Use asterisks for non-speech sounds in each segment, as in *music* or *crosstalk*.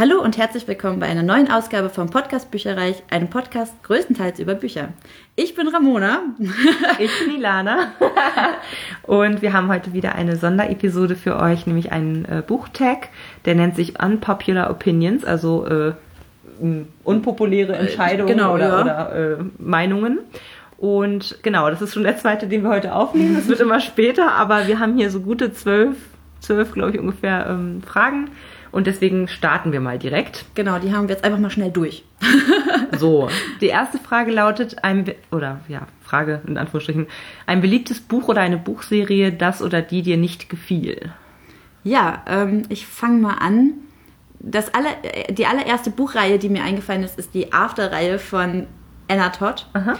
Hallo und herzlich willkommen bei einer neuen Ausgabe vom Podcast Bücherreich, einem Podcast größtenteils über Bücher. Ich bin Ramona. Ich bin Ilana. *laughs* Und wir haben heute wieder eine Sonderepisode für euch, nämlich einen äh, Buchtag, der nennt sich Unpopular Opinions, also äh, unpopuläre Entscheidungen genau, oder, ja. oder äh, Meinungen. Und genau, das ist schon der zweite, den wir heute aufnehmen. Es wird *laughs* immer später, aber wir haben hier so gute zwölf, zwölf, glaube ich, ungefähr ähm, Fragen. Und deswegen starten wir mal direkt. Genau, die haben wir jetzt einfach mal schnell durch. *laughs* *laughs* So, die erste Frage lautet, ein, oder ja, Frage in Anführungsstrichen, ein beliebtes Buch oder eine Buchserie, das oder die dir nicht gefiel? Ja, ähm, ich fange mal an. Das aller, äh, die allererste Buchreihe, die mir eingefallen ist, ist die After-Reihe von Anna Todd. Aha.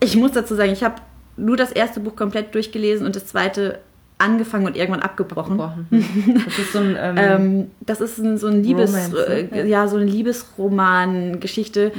Ich muss dazu sagen, ich habe nur das erste Buch komplett durchgelesen und das zweite angefangen und irgendwann abgebrochen. Das ist so ein, *laughs* ähm, Ähm, das ist ein, so ein Liebes, Romance, ne? äh, ja. so eine Liebesroman-Geschichte.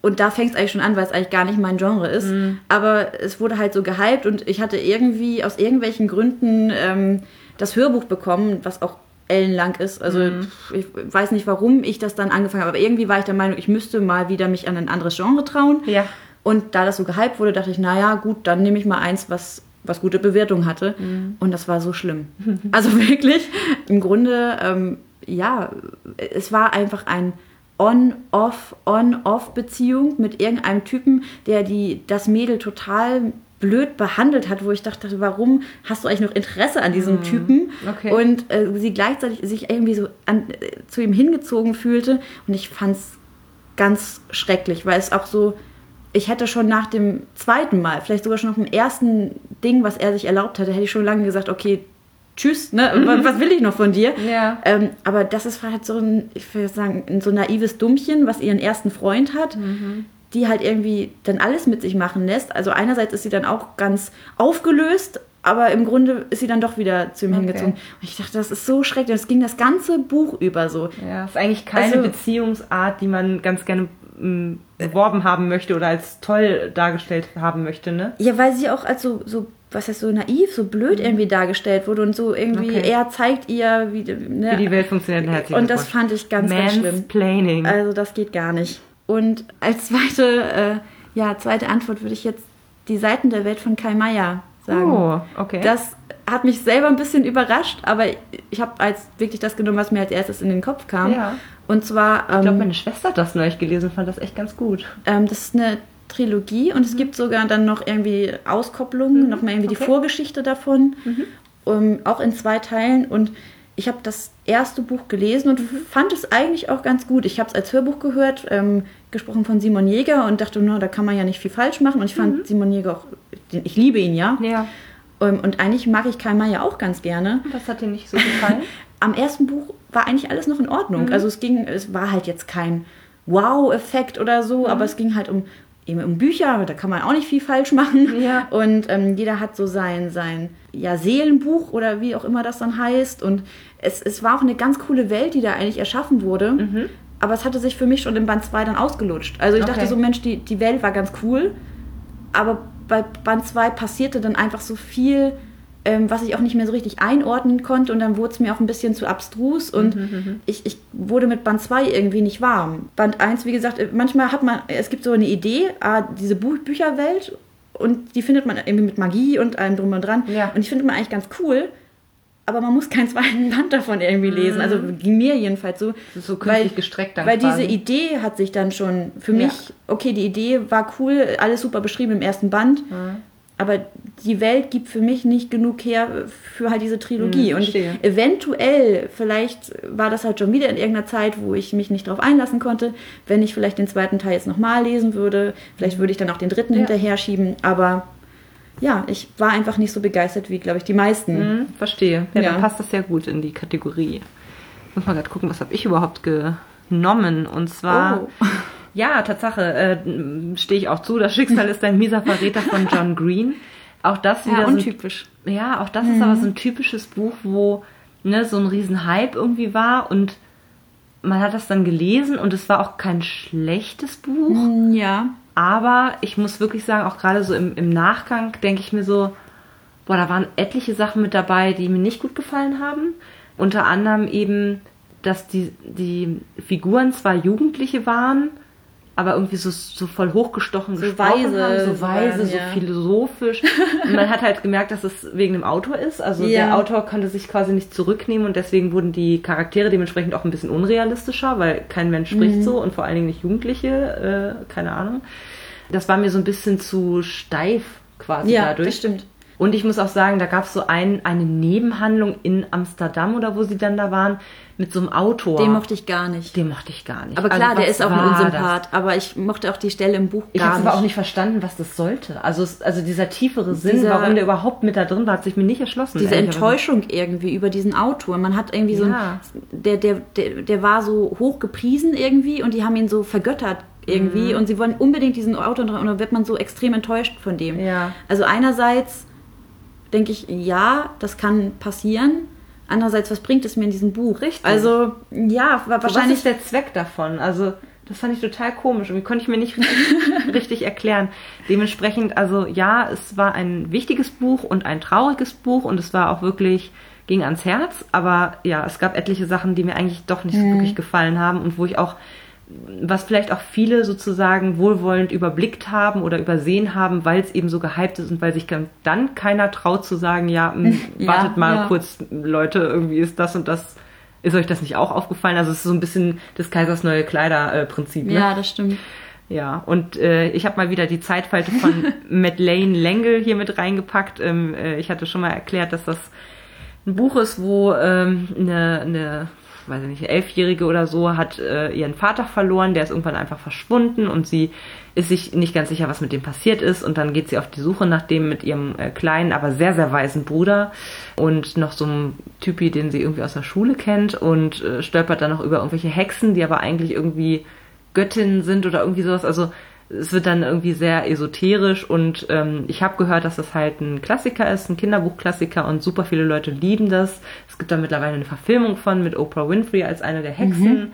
Und da fängt es eigentlich schon an, weil es eigentlich gar nicht mein Genre ist. Aber es wurde halt so gehypt und ich hatte irgendwie aus irgendwelchen Gründen ähm, das Hörbuch bekommen, was auch ellenlang ist. Also pf, ich weiß nicht, warum ich das dann angefangen habe, aber irgendwie war ich der Meinung, ich müsste mal wieder mich an ein anderes Genre trauen. Ja. Und da das so gehypt wurde, dachte ich, naja, gut, dann nehme ich mal eins, was, was gute Bewertung hatte. Und das war so schlimm. *laughs* Also wirklich, im Grunde, ähm, ja, es war einfach ein On-Off, On-Off-Beziehung mit irgendeinem Typen, der die, das Mädel total blöd behandelt hat, wo ich dachte, warum hast du eigentlich noch Interesse an diesem Typen? Okay. Und äh, sie gleichzeitig sich irgendwie so an, äh, zu ihm hingezogen fühlte. Und ich fand es ganz schrecklich, weil es auch so, ich hätte schon nach dem zweiten Mal, vielleicht sogar schon nach dem ersten Ding, was er sich erlaubt hatte, hätte ich schon lange gesagt, okay, tschüss, ne? Was- Was will ich noch von dir? Ja. Ähm, aber das ist halt so ein, ich würde sagen, ein so naives Dummchen, was ihren ersten Freund hat, die halt irgendwie dann alles mit sich machen lässt. Also einerseits ist sie dann auch ganz aufgelöst, aber im Grunde ist sie dann doch wieder zu ihm Okay. hingezogen. Und ich dachte, das ist so schrecklich. Das ging das ganze Buch über so. Ja, ist eigentlich keine Also- Beziehungsart, die man ganz gerne beworben haben möchte oder als toll dargestellt haben möchte, ne? Ja, weil sie auch als so, so was heißt so naiv, so blöd irgendwie dargestellt wurde und so irgendwie, Okay. er zeigt ihr, wie, ne, Wie die Welt funktioniert. Und das fand ich ganz, ganz schlimm. Also das geht gar nicht. Und als zweite, äh, ja, zweite Antwort würde ich jetzt die Seiten der Welt von Kai Meier sagen. oh, okay. Das hat mich selber ein bisschen überrascht, aber ich habe als wirklich das genommen, was mir als erstes in den Kopf kam. Ja. Und zwar, ich glaube, ähm, meine Schwester hat das neulich gelesen, fand das echt ganz gut. ähm, das ist eine Trilogie und es gibt sogar dann noch irgendwie Auskopplungen, noch mal irgendwie die okay. Vorgeschichte davon, ähm, auch in zwei Teilen. Und ich habe das erste Buch gelesen und fand es eigentlich auch ganz gut. Ich habe es als Hörbuch gehört, ähm, gesprochen von Simon Jäger und dachte, no, da kann man ja nicht viel falsch machen. Und ich fand Simon Jäger auch, ich liebe ihn ja. Ja. Ähm, und eigentlich mag ich Kai Meier auch ganz gerne. Das hat dir nicht so gefallen? *laughs* Am ersten Buch war eigentlich alles noch in Ordnung. Also es ging, es war halt jetzt kein Wow-Effekt oder so, aber es ging halt um eben um Bücher, da kann man auch nicht viel falsch machen. Ja. Und ähm, jeder hat so sein, sein ja, Seelenbuch oder wie auch immer das dann heißt. Und es, es war auch eine ganz coole Welt, die da eigentlich erschaffen wurde. Aber es hatte sich für mich schon im Band 2 dann ausgelutscht. Also ich Okay. dachte so, Mensch, die, die Welt war ganz cool. Aber bei Band 2 passierte dann einfach so viel, ähm, was ich auch nicht mehr so richtig einordnen konnte. Und dann wurde es mir auch ein bisschen zu abstrus. Und ich, ich wurde mit Band 2 irgendwie nicht warm. Band 1, wie gesagt, äh, manchmal hat man, es gibt so eine Idee, ah, diese Buch Bücherwelt. Und die findet man irgendwie mit Magie und allem drum und dran. Ja. Und ich findet man eigentlich ganz cool. Aber man muss keinen *laughs* zweiten Band davon irgendwie lesen. Also ging mir jedenfalls so. Das ist so künstlich gestreckt dann Weil quasi. diese Idee hat sich dann schon für Ja. mich, okay, die Idee war cool, alles super beschrieben im ersten Band. Aber die Welt gibt für mich nicht genug her für halt diese Trilogie. Hm, und eventuell, vielleicht war das halt schon wieder in irgendeiner Zeit, wo ich mich nicht drauf einlassen konnte. Wenn ich vielleicht den zweiten Teil jetzt nochmal lesen würde, vielleicht würde ich dann auch den dritten Ja. hinterher schieben. Aber ja, ich war einfach nicht so begeistert wie, glaube ich, die meisten. Hm, verstehe. Ja, Ja. dann passt das sehr gut in die Kategorie. Muss mal gerade gucken, was habe ich überhaupt genommen? Und zwar, Oh. Ja, Tatsache, äh, stehe ich auch zu. Das Schicksal *laughs* ist ein mieser Verräter von John Green. Auch das wieder Ja, so ein untypisch. Ja, auch das ist aber so ein typisches Buch, wo ne, so ein riesen Hype irgendwie war und man hat das dann gelesen und es war auch kein schlechtes Buch, Ja. aber ich muss wirklich sagen, auch gerade so im, im Nachgang denke ich mir so, boah, da waren etliche Sachen mit dabei, die mir nicht gut gefallen haben. Unter anderem eben dass die, die Figuren zwar Jugendliche waren, aber irgendwie so, so voll hochgestochen So gesprochen weise haben, so weise, so ja. philosophisch. Und man hat halt gemerkt, dass es wegen dem Autor ist. Also Ja. der Autor konnte sich quasi nicht zurücknehmen und deswegen wurden die Charaktere dementsprechend auch ein bisschen unrealistischer, weil kein Mensch spricht Mhm. so und vor allen Dingen nicht Jugendliche, äh, keine Ahnung. Das war mir so ein bisschen zu steif quasi Ja, dadurch. das stimmt. Und ich muss auch sagen, da gab es so ein, eine Nebenhandlung in Amsterdam oder wo sie dann da waren, mit so einem Autor. Den mochte ich gar nicht. Den mochte ich gar nicht. Aber klar, Also, der ist auch ein war das? Unsympath. Aber ich mochte auch die Stelle im Buch Ich gar habe nicht. aber auch nicht verstanden, was das sollte. Also, es, also dieser tiefere Sinn, Dieser- warum der überhaupt mit da drin war, hat sich mir nicht erschlossen. diese. Enttäuschung irgendwie über diesen Autor. Man hat irgendwie so Ja. ein, der, der, der, der war so hoch gepriesen irgendwie und die haben ihn so vergöttert irgendwie Mhm. und sie wollen unbedingt diesen Autor und dann wird man so extrem enttäuscht von dem. Ja. Also einerseits denke ich, ja, das kann passieren. Andererseits, was bringt es mir in diesem Buch? Richtig. Also, ja, wa- Was wahrscheinlich ist der Zweck davon? Also, das fand ich total komisch. Irgendwie konnte ich mir nicht richtig, *laughs* richtig erklären. Dementsprechend, also ja, es war ein wichtiges Buch und ein trauriges Buch und es war auch wirklich, ging ans Herz. Aber ja, es gab etliche Sachen, die mir eigentlich doch nicht so wirklich gefallen haben und wo ich auch, was vielleicht auch viele sozusagen wohlwollend überblickt haben oder übersehen haben, weil es eben so gehypt ist und weil sich dann- keiner traut zu sagen, ja, m, *laughs* Ja, wartet mal ja. kurz, Leute, irgendwie ist das und das ist euch das nicht auch aufgefallen? Also es ist so ein bisschen des Kaisers neue Kleider-Prinzip. Ne? Ja, das stimmt. Ja, und äh, ich habe mal wieder die Zeitfalte von *laughs* Madeleine L'Engle hier mit reingepackt. Ähm, äh, ich hatte schon mal erklärt, dass das ein Buch ist, wo ähm, eine, eine, weiß ich nicht, Elfjährige oder so hat äh, ihren Vater verloren, der ist irgendwann einfach verschwunden und sie ist sich nicht ganz sicher, was mit dem passiert ist und dann geht sie auf die Suche nach dem mit ihrem äh, kleinen, aber sehr, sehr weisen Bruder und noch so einem Typi, den sie irgendwie aus der Schule kennt und äh, stolpert dann noch über irgendwelche Hexen, die aber eigentlich irgendwie Göttinnen sind oder irgendwie sowas. Also es wird dann irgendwie sehr esoterisch und ähm, ich habe gehört, dass das halt ein Klassiker ist, ein Kinderbuchklassiker und super viele Leute lieben das. Es gibt da mittlerweile eine Verfilmung von mit Oprah Winfrey als eine der Hexen.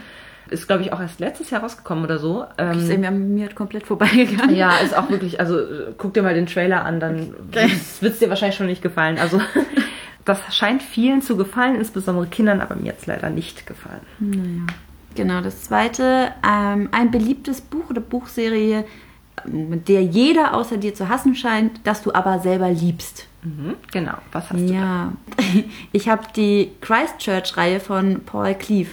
Ist, glaube ich, auch erst letztes Jahr rausgekommen oder so. Ist Ähm, irgendwie an mir komplett vorbeigegangen. ja, ist auch wirklich, also äh, guck dir mal den Trailer an, dann wird es dir wahrscheinlich schon nicht gefallen. Also *laughs* das scheint vielen zu gefallen, insbesondere Kindern, aber mir jetzt leider nicht gefallen. Genau, das zweite, ähm, ein beliebtes Buch oder Buchserie, mit der jeder außer dir zu hassen scheint, das du aber selber liebst. Mhm, genau, was hast du da? Ja, *laughs* ich habe die Christchurch-Reihe von Paul Cleave,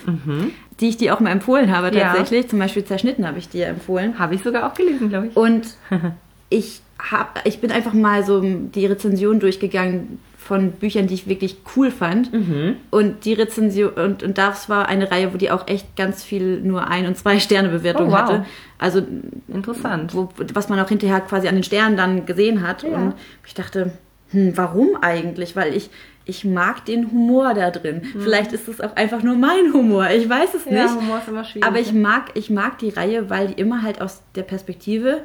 die ich dir auch mal empfohlen habe Mhm. Ja. tatsächlich. Zum Beispiel Zerschnitten habe ich dir empfohlen. Habe ich sogar auch gelesen, glaube ich. Und *laughs* ich, hab, ich bin einfach mal so die Rezension durchgegangen von Büchern, die ich wirklich cool fand. Mhm. Und die Rezension, und, und das war eine Reihe, wo die auch echt ganz viel nur ein- und zwei Sterne Bewertung Oh, wow. hatte. Also, Interessant. wo, was man auch hinterher quasi an den Sternen dann gesehen hat. Ja. Und ich dachte, hm, warum eigentlich? Weil ich, ich mag den Humor da drin. Vielleicht ist es auch einfach nur mein Humor. Ich weiß es Mhm. Ja, nicht. Humor ist immer schwierig. Aber ich mag, ich mag die Reihe, weil die immer halt aus der Perspektive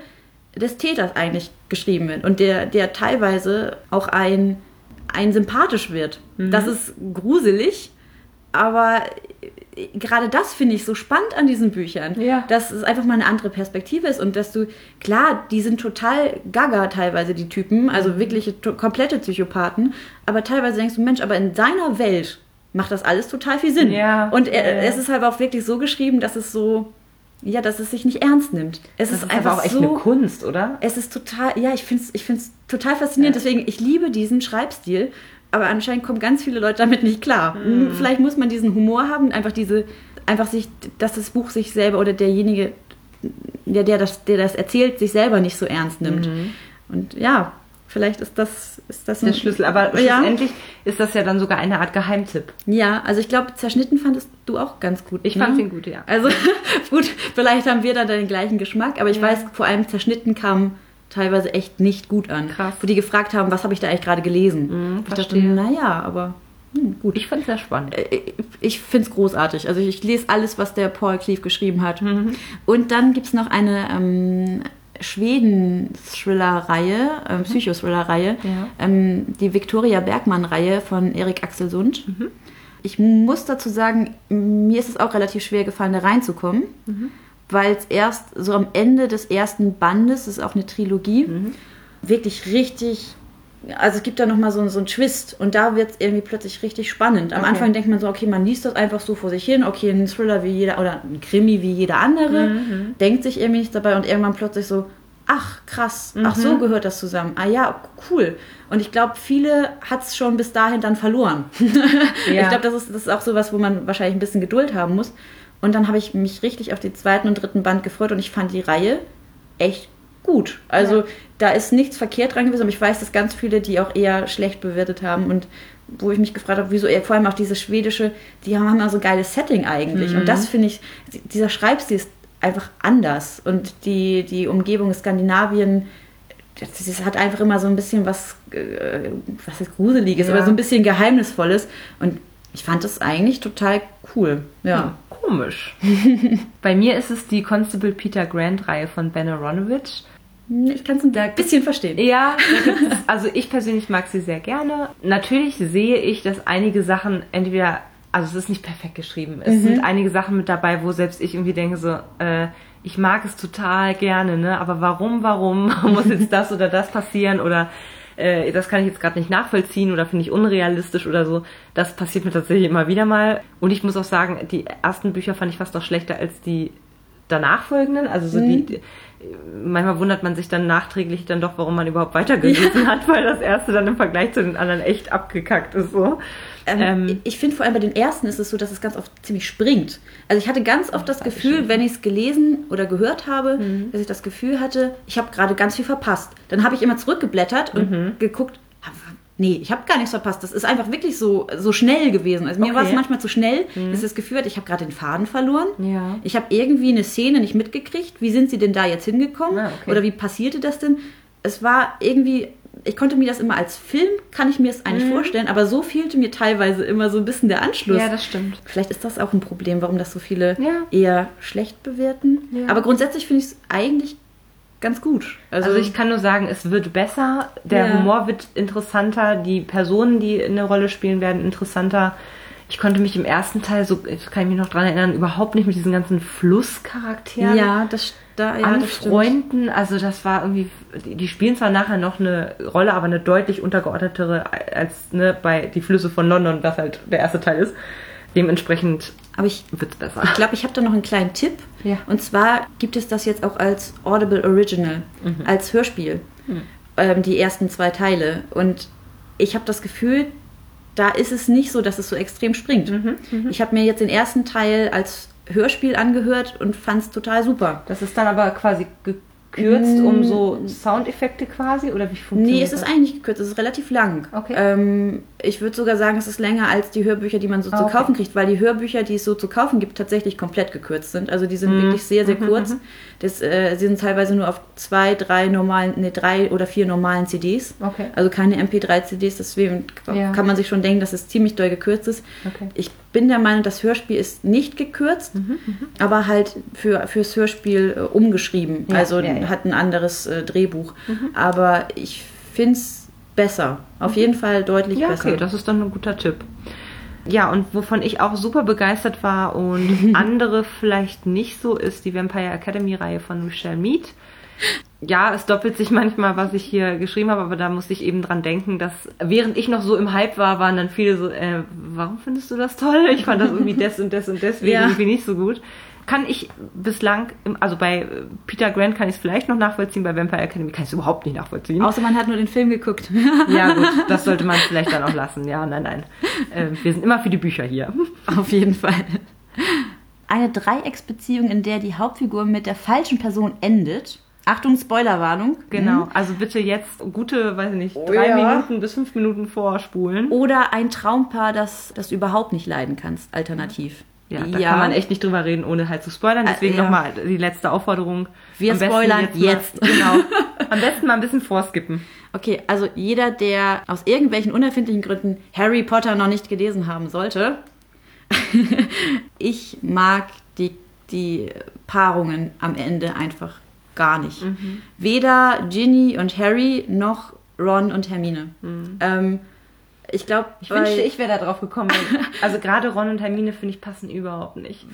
des Täters eigentlich geschrieben wird. Und der, der teilweise auch ein, ein sympathisch wird. Mhm. Das ist gruselig, aber gerade das finde ich so spannend an diesen Büchern. Ja. Dass es einfach mal eine andere Perspektive ist und dass du, klar, die sind total gaga teilweise, die Typen, also Mhm. wirkliche to- komplette Psychopathen, aber teilweise denkst du, Mensch, aber in seiner Welt macht das alles total viel Sinn. Ja. Und er, ja. es ist halt auch wirklich so geschrieben, dass es so, ja, dass es sich nicht ernst nimmt. Es das ist, ist einfach aber auch echt so, eine Kunst, oder? es ist total, ja, ich finde es ich find's total faszinierend. Ja. Deswegen, ich liebe diesen Schreibstil. Aber anscheinend kommen ganz viele Leute damit nicht klar. Mhm. Vielleicht muss man diesen Humor haben, einfach diese, einfach sich, dass das Buch sich selber oder derjenige, der, der, das, der das erzählt, sich selber nicht so ernst nimmt. Und ja, vielleicht ist das, ist das Der Schlüssel. Aber ja. schlussendlich ist das ja dann sogar eine Art Geheimtipp. Ja, also ich glaube, zerschnitten fandest du auch ganz gut. Ich ne? fand ihn gut, ja. Also *laughs* gut, vielleicht haben wir da den gleichen Geschmack, aber ich Ja. weiß, vor allem zerschnitten kam teilweise echt nicht gut an. Krass. Wo die gefragt haben, was habe ich da eigentlich gerade gelesen? Mhm, ich dachte, naja, aber hm, gut. Ich fand es sehr spannend. Äh, ich finde es großartig. Also ich lese alles, was der Paul Cleave geschrieben hat. Mhm. Und dann gibt es noch eine ähm, Schweden-Thriller-Reihe, Psychothriller-Reihe, Mhm. Ja. ähm, die Victoria Bergmann-Reihe von Erik Axel Sund. Mhm. Ich muss dazu sagen, mir ist es auch relativ schwer gefallen, da reinzukommen, Mhm. weil es erst so am Ende des ersten Bandes, das ist auch eine Trilogie, Mhm. wirklich richtig also es gibt da nochmal so, so einen Twist und da wird es irgendwie plötzlich richtig spannend. Am Okay. Anfang denkt man so, okay, man liest das einfach so vor sich hin, okay, ein Thriller wie jeder oder ein Krimi wie jeder andere, Mhm. denkt sich irgendwie nichts dabei und irgendwann plötzlich so, ach krass, ach Mhm. so gehört das zusammen. Ah ja, cool. Und ich glaube, viele hat es schon bis dahin dann verloren. *laughs* Ja. Ich glaube, das ist, das ist auch sowas, wo man wahrscheinlich ein bisschen Geduld haben muss. Und dann habe ich mich richtig auf den zweiten und dritten Band gefreut und ich fand die Reihe echt gut. Also Ja. da ist nichts verkehrt dran gewesen, aber ich weiß, dass ganz viele, die auch eher schlecht bewertet haben und wo ich mich gefragt habe, wieso, vor allem auch diese schwedische, die haben immer so ein geiles Setting eigentlich. Mhm. Und das finde ich, dieser Schreibstil ist einfach anders. Und die, die Umgebung Skandinavien, das, das hat einfach immer so ein bisschen was, äh, was ist Gruseliges, Ja. aber so ein bisschen Geheimnisvolles. Und ich fand das eigentlich total cool. Ja. Hm, komisch. *laughs* Bei mir ist es die Constable Peter Grant Reihe von Ben Aronovich. Ich kann es ein bisschen verstehen. Ja, also ich persönlich mag sie sehr gerne. Natürlich sehe ich, dass einige Sachen entweder, also es ist nicht perfekt geschrieben. Es sind einige Sachen mit dabei, wo selbst ich irgendwie denke so, äh, ich mag es total gerne, ne? Aber warum, warum *laughs* muss jetzt das oder das passieren oder äh, das kann ich jetzt gerade nicht nachvollziehen oder finde ich unrealistisch oder so. Das passiert mir tatsächlich immer wieder mal. Und ich muss auch sagen, die ersten Bücher fand ich fast noch schlechter als die danach folgenden. Also so die, die manchmal wundert man sich dann nachträglich dann doch, warum man überhaupt weitergelesen hat, weil das erste dann im Vergleich zu den anderen echt abgekackt ist so. Ähm, Ähm, ich finde vor allem bei den ersten ist es so, dass es ganz oft ziemlich springt. Also ich hatte ganz oft das das Gefühl, schön. wenn ich es gelesen oder gehört habe, Mhm. dass ich das Gefühl hatte, ich habe gerade ganz viel verpasst. Dann habe ich immer zurückgeblättert und Mhm. geguckt, nee, ich habe gar nichts verpasst. Das ist einfach wirklich so, so schnell gewesen. Also mir war es Okay. Mhm. manchmal zu schnell, dass ich das Gefühl hatte, ich habe gerade den Faden verloren. Ja. Ich habe irgendwie eine Szene nicht mitgekriegt. Wie sind sie denn da jetzt hingekommen? Ah, okay. Oder wie passierte das denn? Es war irgendwie, ich konnte mir das immer als Film, kann ich mir es eigentlich vorstellen, aber so fehlte mir teilweise immer so ein bisschen der Anschluss. Mhm. ja, das stimmt. Vielleicht ist das auch ein Problem, warum das so viele Ja. eher schlecht bewerten. Ja. Aber grundsätzlich finde ich es eigentlich ganz gut. Also, Also ich kann nur sagen, es wird besser, der Ja. Humor wird interessanter, die Personen, die eine Rolle spielen, werden interessanter. Ich konnte mich im ersten Teil, so das kann ich mich noch dran erinnern, überhaupt nicht mit diesen ganzen Flusscharakteren ja, das, da, ja, das anfreunden. Also das war irgendwie, die, die spielen zwar nachher noch eine Rolle, aber eine deutlich untergeordnetere als ne, bei Die Flüsse von London, was halt der erste Teil ist. Dementsprechend Aber ich wird es besser. Ich glaube, ich habe da noch einen kleinen Tipp. Ja. Und zwar gibt es das jetzt auch als Audible Original, Mhm. als Hörspiel. Ähm, die ersten zwei Teile. Und ich habe das Gefühl, da ist es nicht so, dass es so extrem springt. Mhm, Ich habe mir jetzt den ersten Teil als Hörspiel angehört und fand es total super. Das ist dann aber quasi gekürzt um so Soundeffekte quasi oder wie funktioniert Nee, es ist das? eigentlich gekürzt, es ist relativ lang. Okay. Ähm, ich würde sogar sagen, es ist länger als die Hörbücher, die man so Ah, zu okay. kaufen kriegt, weil die Hörbücher, die es so zu kaufen gibt, tatsächlich komplett gekürzt sind. Also die sind Mhm. wirklich sehr, sehr kurz. Das, äh, sie sind teilweise nur auf zwei, drei normalen, nee, drei oder vier normalen CDs. Okay. Also keine MP3-CDs, deswegen Ja. kann man sich schon denken, dass es ziemlich doll gekürzt ist. Okay. Ich bin der Meinung, das Hörspiel ist nicht gekürzt, aber halt für, fürs Hörspiel äh, umgeschrieben. Ja, also ja. hat ein anderes äh, Drehbuch. Aber ich finde es besser. Auf jeden Fall deutlich Ja, besser. okay, das ist dann ein guter Tipp. Ja, und wovon ich auch super begeistert war und *laughs* andere vielleicht nicht so, ist die Vampire Academy Reihe von Michelle Mead. Ja, es doppelt sich manchmal, was ich hier geschrieben habe, aber da musste ich eben dran denken, dass während ich noch so im Hype war, waren dann viele so, äh, warum findest du das toll? Ich fand das irgendwie des und des und deswegen *laughs* Ja. irgendwie nicht so gut. Kann ich bislang, im, also bei äh, Peter Grant kann ich es vielleicht noch nachvollziehen, bei Vampire Academy kann ich es überhaupt nicht nachvollziehen. Außer man hat nur den Film geguckt. *laughs* Ja, gut, das sollte man *laughs* vielleicht dann auch lassen. Ja, nein, nein. Ähm, wir sind immer für die Bücher hier. Auf jeden Fall. Eine Dreiecksbeziehung, in der die Hauptfigur mit der falschen Person endet. Achtung, Spoilerwarnung. Genau. Also bitte jetzt gute, weiß ich nicht, Oh drei ja. Minuten bis fünf Minuten vorspulen. Oder ein Traumpaar, das, das du überhaupt nicht leiden kannst, alternativ. Ja, da kann man echt nicht drüber reden, ohne halt zu spoilern. Deswegen Äh, ja. nochmal die letzte Aufforderung. Wir Am spoilern mal- jetzt. Genau. *laughs* Am besten mal ein bisschen vorskippen. Okay, also jeder, der aus irgendwelchen unerfindlichen Gründen Harry Potter noch nicht gelesen haben sollte, *laughs* ich mag die, die Paarungen am Ende einfach gar nicht. Weder Ginny und Harry noch Ron und Hermine. Ähm, ich glaube, Ich wünschte, ich wäre da drauf gekommen. *laughs* Also gerade Ron und Hermine, finde ich, passen überhaupt nicht.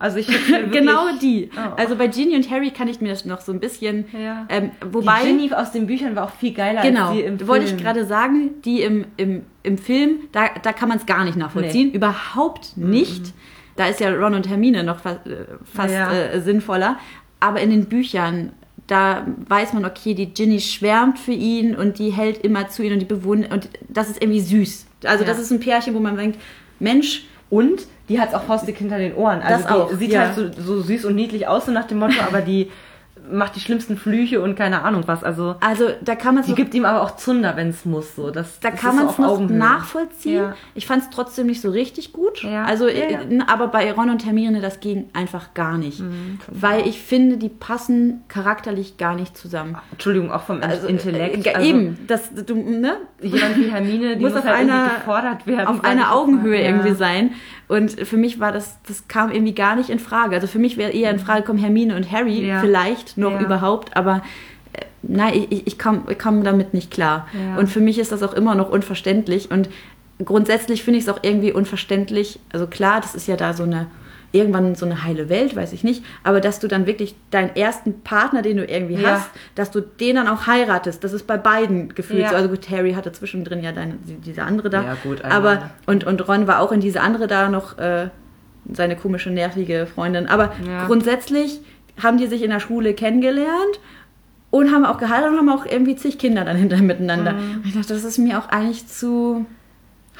Also ich *laughs* wirklich, genau die. Oh. Also bei Ginny und Harry kann ich mir das noch so ein bisschen. Ja. Ähm, wobei. die Ginny aus den Büchern war auch viel geiler Genau, als die im Film. wollte ich gerade sagen, die im, im, im Film, da, da kann man es gar nicht nachvollziehen. Überhaupt nicht. Da ist ja Ron und Hermine noch fa äh, fast Ja. äh, sinnvoller. Aber in den Büchern, da weiß man, okay, die Ginny schwärmt für ihn und die hält immer zu ihm und die bewundert. Und das ist irgendwie süß. Also, Ja. das ist ein Pärchen, wo man denkt, Mensch, Und die hat auch faustig hinter den Ohren. Also Das auch, sieht ja. halt so, so süß und niedlich aus, so nach dem Motto, aber die macht die schlimmsten Flüche und keine Ahnung was. Also also da kann man es die gibt ihm aber auch Zunder, wenn es muss. So. Das, Da das kann man so es auf noch Augenhöhe. nachvollziehen. Ja. Ich fand es trotzdem nicht so richtig gut. Ja. Also, Ja, ja. äh, aber bei Ron und Hermine, das ging einfach gar nicht. Mhm, weil ich finde, die passen charakterlich gar nicht zusammen. Entschuldigung, auch vom Also, Intellekt. Äh, also, eben, das, du, ne? Jemand wie Hermine, die muss muss, auf halt einer- gefordert werden. auf einer Augenhöhe irgendwie sein. Und für mich war das, das kam irgendwie gar nicht in Frage. Also für mich wäre eher in Frage gekommen Hermine und Harry, vielleicht noch Ja. überhaupt, aber äh, nein, ich- ich, komme ich komm damit nicht klar. Ja. Und für mich ist das auch immer noch unverständlich. Und grundsätzlich finde ich es auch irgendwie unverständlich. Also klar, das ist ja da so eine, irgendwann so eine heile Welt, weiß ich nicht. Aber dass du dann wirklich deinen ersten Partner, den du irgendwie Ja. hast, dass du den dann auch heiratest, das ist bei beiden gefühlt Ja. so. Also gut, Harry hatte zwischendrin ja deine, diese andere da. Ja, gut, aber einmal. und, und Ron war auch in diese andere da noch äh, seine komische, nervige Freundin. Aber Ja. grundsätzlich haben die sich in der Schule kennengelernt und haben auch geheiratet und haben auch irgendwie zig Kinder dann hinterher miteinander. Mhm. Und ich dachte, das ist mir auch eigentlich zu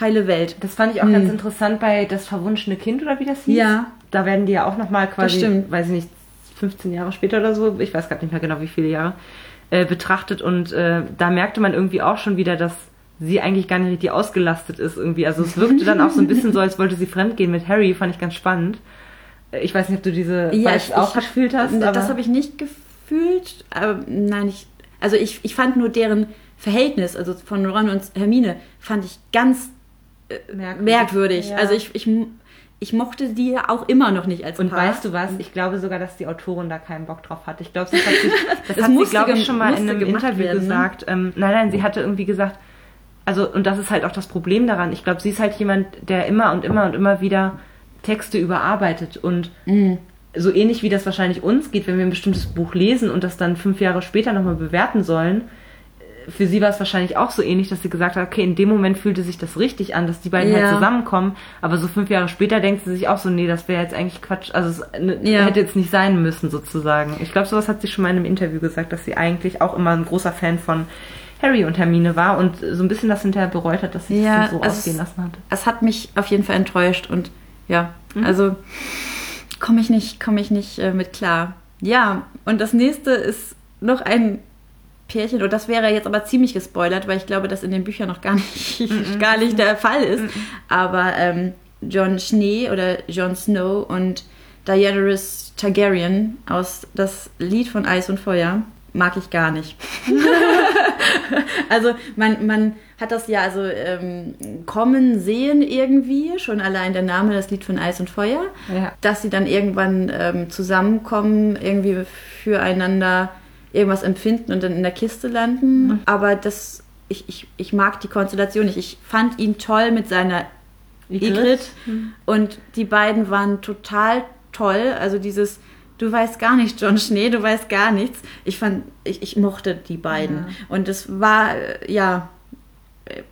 heile Welt. Das fand ich auch Hm. ganz interessant bei Das verwunschene Kind oder wie das hieß. Ja. Da werden die ja auch nochmal quasi, stimmt. weiß ich nicht, 15 Jahre später oder so, ich weiß gerade nicht mehr genau wie viele Jahre, äh, betrachtet und äh, da merkte man irgendwie auch schon wieder, dass sie eigentlich gar nicht richtig ausgelastet ist irgendwie. Also es wirkte dann auch so ein bisschen so, *laughs* als wollte sie fremdgehen mit Harry, fand ich ganz spannend. Äh, Ich weiß nicht, ob du diese Ja, ich- auch ich gefühlt hast. Das habe ich nicht gefühlt. Aber nein, ich, also ich, ich fand nur deren Verhältnis, also von Ron und Hermine, fand ich ganz merkwürdig. merkwürdig. Ja. Also ich, ich, ich mochte die ja auch immer noch nicht als Und Paar. weißt du was? Ich glaube sogar, dass die Autorin da keinen Bock drauf hat. Ich glaube, das hat sie, *laughs* das Es hat sie, glaube ich, schon mal in einem Interview werden, ne? gesagt. Ähm, nein, nein, sie hatte irgendwie gesagt, also, und das ist halt auch das Problem daran. Ich glaube, sie ist halt jemand, der immer und immer und immer wieder Texte überarbeitet und Mhm. so ähnlich wie das wahrscheinlich uns geht, wenn wir ein bestimmtes Buch lesen und das dann fünf Jahre später nochmal bewerten sollen. äh, Für sie war es wahrscheinlich auch so ähnlich, dass sie gesagt hat, okay, in dem Moment fühlte sich das richtig an, dass die beiden Ja. halt zusammenkommen, aber so fünf Jahre später denkt sie sich auch so, nee, das wäre jetzt eigentlich Quatsch, also es ne, Ja. hätte jetzt nicht sein müssen sozusagen. Ich glaube, sowas hat sie schon mal in einem Interview gesagt, dass sie eigentlich auch immer ein großer Fan von Harry und Hermine war und so ein bisschen das hinterher bereut hat, dass sie Ja, das so also ausgehen lassen hat. Es hat mich auf jeden Fall enttäuscht und ja, Mhm. also komme ich nicht, komme ich nicht äh, mit klar. Ja, und das nächste ist noch ein Pärchen, und das wäre jetzt aber ziemlich gespoilert, weil ich glaube, dass in den Büchern noch gar nicht, Mhm. *laughs* gar nicht der Fall ist. Aber ähm, Jon Schnee oder Jon Snow und Daenerys Targaryen aus das Lied von Eis und Feuer mag ich gar nicht. *laughs* *laughs* also man, man hat das ja also ähm, kommen sehen irgendwie, schon allein der Name, das Lied von Eis und Feuer, Ja. dass sie dann irgendwann ähm, zusammenkommen, irgendwie füreinander irgendwas empfinden und dann in der Kiste landen. Aber das, ich, ich, ich mag die Konstellation nicht. Ich fand ihn toll mit seiner Ygritte und die beiden waren total toll. Also dieses, du weißt gar nichts, John Schnee, du weißt gar nichts. Ich fand, ich, ich mochte die beiden. Ja. Und es war, äh, ja,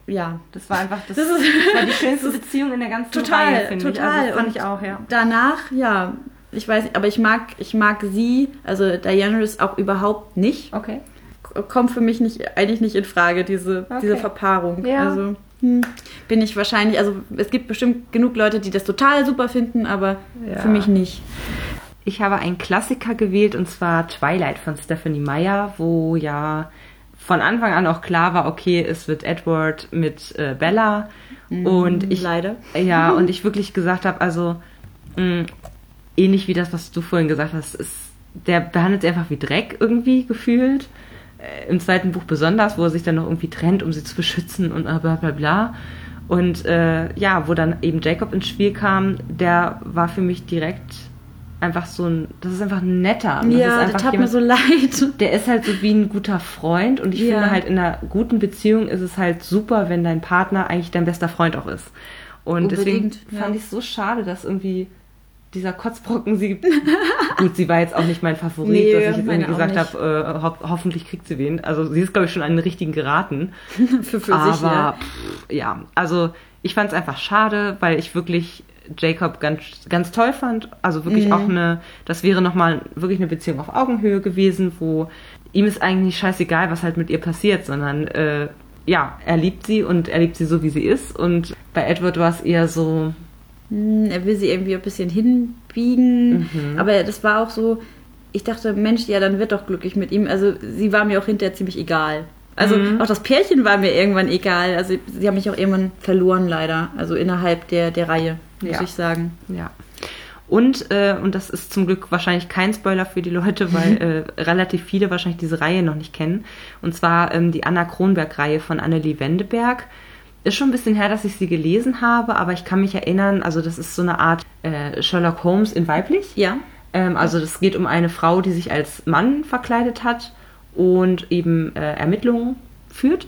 ja. Das war einfach das, *laughs* Das ist- das war die *laughs* schönste Beziehung in der ganzen Total, Reihe, finde ich. total. Also, das fand Und ich auch, ja. Danach, ja, ich weiß nicht, aber ich mag, ich mag sie, also Daenerys auch überhaupt nicht. Okay. Kommt für mich nicht, eigentlich nicht in Frage, diese, Okay. diese Verpaarung. Ja. Also hm, bin ich wahrscheinlich, also es gibt bestimmt genug Leute, die das total super finden, aber Ja. für mich nicht. Ich habe einen Klassiker gewählt und zwar Twilight von Stephanie Meyer, wo ja von Anfang an auch klar war, okay, es wird Edward mit äh, Bella und ich Leider. ja *laughs* und ich wirklich gesagt habe, also mh, ähnlich wie das, was du vorhin gesagt hast, ist der behandelt sie einfach wie Dreck irgendwie gefühlt. Äh, Im zweiten Buch besonders, wo er sich dann noch irgendwie trennt, um sie zu beschützen und bla bla bla. Und äh, ja, wo dann eben Jacob ins Spiel kam, der war für mich direkt einfach so ein, das ist einfach ein netter. Das Ja, das tat mir jemand- so leid. der ist halt so wie ein guter Freund und ich Ja. finde halt in einer guten Beziehung ist es halt super, wenn dein Partner eigentlich dein bester Freund auch ist. Und deswegen Unbedingt, ja. fand ich es so schade, dass irgendwie dieser Kotzbrocken, sie, *laughs* gut, sie war jetzt auch nicht mein Favorit, Nee, dass ich jetzt irgendwie gesagt habe, äh, ho hoffentlich kriegt sie wen. Also sie ist, glaube ich, schon an den richtigen geraten. *laughs* für, für Aber sich, ja. pff, ja, also ich fand es einfach schade, weil ich wirklich Jacob ganz, ganz toll fand. Also Mhm. wirklich auch eine, das wäre nochmal wirklich eine Beziehung auf Augenhöhe gewesen, wo ihm ist eigentlich scheißegal, was halt mit ihr passiert, sondern äh, ja, er liebt sie und er liebt sie so, wie sie ist. Und bei Edward war es eher so, Hm, Er will sie irgendwie ein bisschen hinbiegen. Mhm. Aber das war auch so, ich dachte, Mensch, ja, dann wird doch glücklich mit ihm. Also sie war mir auch hinterher ziemlich egal. Also Mhm. auch das Pärchen war mir irgendwann egal. Also sie haben mich auch irgendwann verloren, leider. Also innerhalb der, der Reihe, muss Ja. ich sagen. Ja. Und, äh, und das ist zum Glück wahrscheinlich kein Spoiler für die Leute, weil *laughs* äh, relativ viele wahrscheinlich diese Reihe noch nicht kennen. Und zwar ähm, die Anna Kronberg-Reihe von Annelie Wendeberg. Ist schon ein bisschen her, dass ich sie gelesen habe, aber ich kann mich erinnern, also das ist so eine Art äh, Sherlock Holmes in weiblich. Ja. Ähm, also es geht um eine Frau, die sich als Mann verkleidet hat und eben äh, Ermittlungen führt.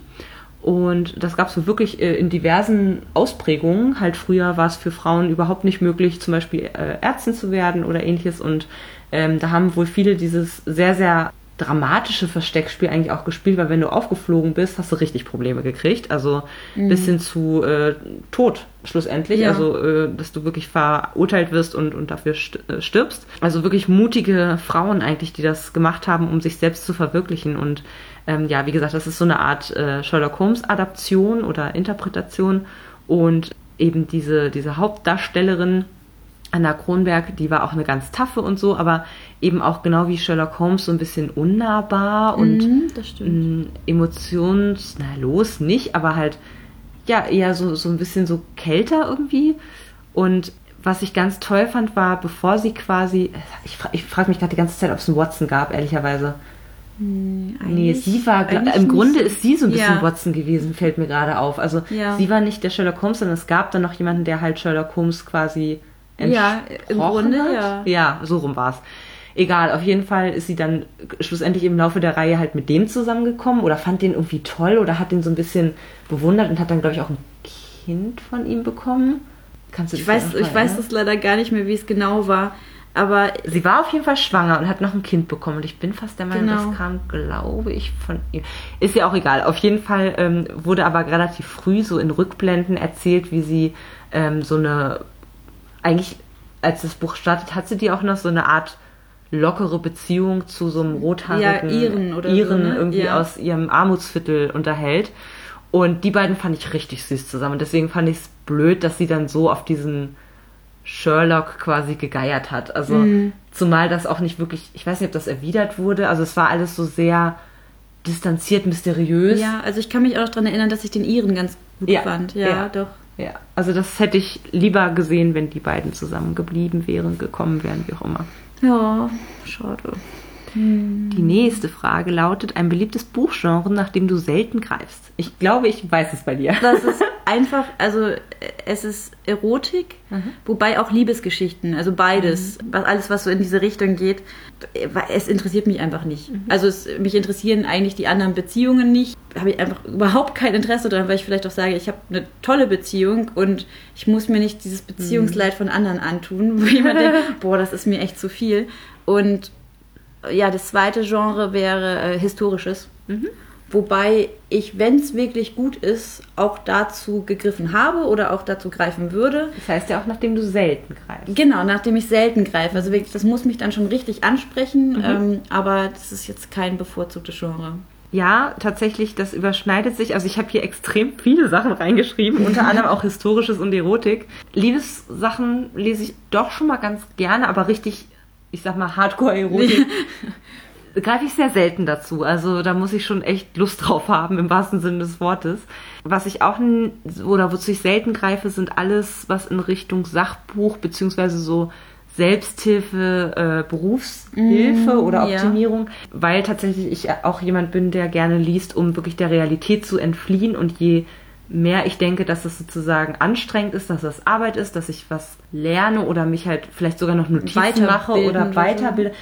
Und das gab es so wirklich äh, in diversen Ausprägungen. Halt früher war es für Frauen überhaupt nicht möglich, zum Beispiel äh, Ärztin zu werden oder ähnliches. Und ähm, da haben wohl viele dieses sehr, sehr dramatische Versteckspiel eigentlich auch gespielt, weil wenn du aufgeflogen bist, hast du richtig Probleme gekriegt. Also bis hin zu äh, Tod schlussendlich. Ja. Also äh, dass du wirklich verurteilt wirst und, und dafür äh, stirbst. Also wirklich mutige Frauen eigentlich, die das gemacht haben, um sich selbst zu verwirklichen. Und ähm, ja, wie gesagt, das ist so eine Art äh, Sherlock Holmes Adaption oder Interpretation. Und eben diese, diese Hauptdarstellerin, Anna Kronberg, die war auch eine ganz taffe und so, aber eben auch genau wie Sherlock Holmes so ein bisschen unnahbar und Mhm, das stimmt. mh, emotions, na los nicht, aber halt ja eher so, so ein bisschen so kälter irgendwie. Und was ich ganz toll fand, war, bevor sie quasi, ich, fra ich frage mich gerade die ganze Zeit, ob es einen Watson gab, ehrlicherweise. Nee, Eigentlich- sie war, im. Grunde ist sie so ein bisschen Ja. Watson gewesen, fällt mir gerade auf. Also Ja. sie war nicht der Sherlock Holmes, sondern es gab dann noch jemanden, der halt Sherlock Holmes quasi Ja, im entsprochen Grunde, hat. ja. Ja, so rum war's. Egal, auf jeden Fall ist sie dann schlussendlich im Laufe der Reihe halt mit dem zusammengekommen oder fand den irgendwie toll oder hat den so ein bisschen bewundert und hat dann, glaube ich, auch ein Kind von ihm bekommen. Kannst du Ich weiß, ich weiß das leider gar nicht mehr, wie es genau war. Aber Sie war auf jeden Fall schwanger und hat noch ein Kind bekommen. Und ich bin fast der Meinung, Genau. das kam, glaube ich, von ihr. Ist ja auch egal. Auf jeden Fall ähm, wurde aber relativ früh so in Rückblenden erzählt, wie sie ähm, so eine, eigentlich, als das Buch startet, hat sie die auch noch so eine Art lockere Beziehung zu so einem rothaarigen Ja, Iren oder so, Iren ne? irgendwie Ja. aus ihrem Armutsviertel unterhält. Und die beiden fand ich richtig süß zusammen. Und deswegen fand ich es blöd, dass sie dann so auf diesen Sherlock quasi gegeiert hat. Also Mhm. zumal das auch nicht wirklich, ich weiß nicht, ob das erwidert wurde. Also es war alles so sehr distanziert, mysteriös. ja, also ich kann mich auch noch daran erinnern, dass ich den Iren ganz gut Ja, fand. Ja, ja. doch. Ja, also das hätte ich lieber gesehen, wenn die beiden zusammen geblieben wären, gekommen wären, wie auch immer. Ja, schade. Die nächste Frage lautet, ein beliebtes Buchgenre, nach dem du selten greifst. Ich glaube, ich weiß es bei dir. *laughs* Das ist einfach, also es ist Erotik, Mhm. wobei auch Liebesgeschichten, also beides, was, alles, was so in diese Richtung geht, es interessiert mich einfach nicht. Mhm. Also es, mich interessieren eigentlich die anderen Beziehungen nicht. Habe ich einfach überhaupt kein Interesse daran, weil ich vielleicht auch sage, ich habe eine tolle Beziehung und ich muss mir nicht dieses Beziehungsleid von anderen antun, wo jemand denkt, *laughs* boah, das ist mir echt zu viel. Und ja, das zweite Genre wäre äh, historisches. Wobei ich, wenn es wirklich gut ist, auch dazu gegriffen habe oder auch dazu greifen würde. Das heißt ja auch, nachdem du selten greifst. Genau, nachdem ich selten greife. Also wirklich, das muss mich dann schon richtig ansprechen, ähm, aber das ist jetzt kein bevorzugtes Genre. Ja, tatsächlich, das überschneidet sich. Also ich habe hier extrem viele Sachen reingeschrieben, unter anderem auch Historisches und Erotik. Liebessachen lese ich doch schon mal ganz gerne, aber richtig, ich sag mal, Hardcore-Erotik *laughs* greife ich sehr selten dazu. Also da muss ich schon echt Lust drauf haben, im wahrsten Sinne des Wortes. Was ich auch, oder wozu ich selten greife, sind alles, was in Richtung Sachbuch beziehungsweise so Selbsthilfe, äh, Berufshilfe oder ja. Optimierung, weil tatsächlich ich auch jemand bin, der gerne liest, um wirklich der Realität zu entfliehen und je mehr ich denke, dass es sozusagen anstrengend ist, dass das Arbeit ist, dass ich was lerne oder mich halt vielleicht sogar noch Notizen mache oder weiterbilde,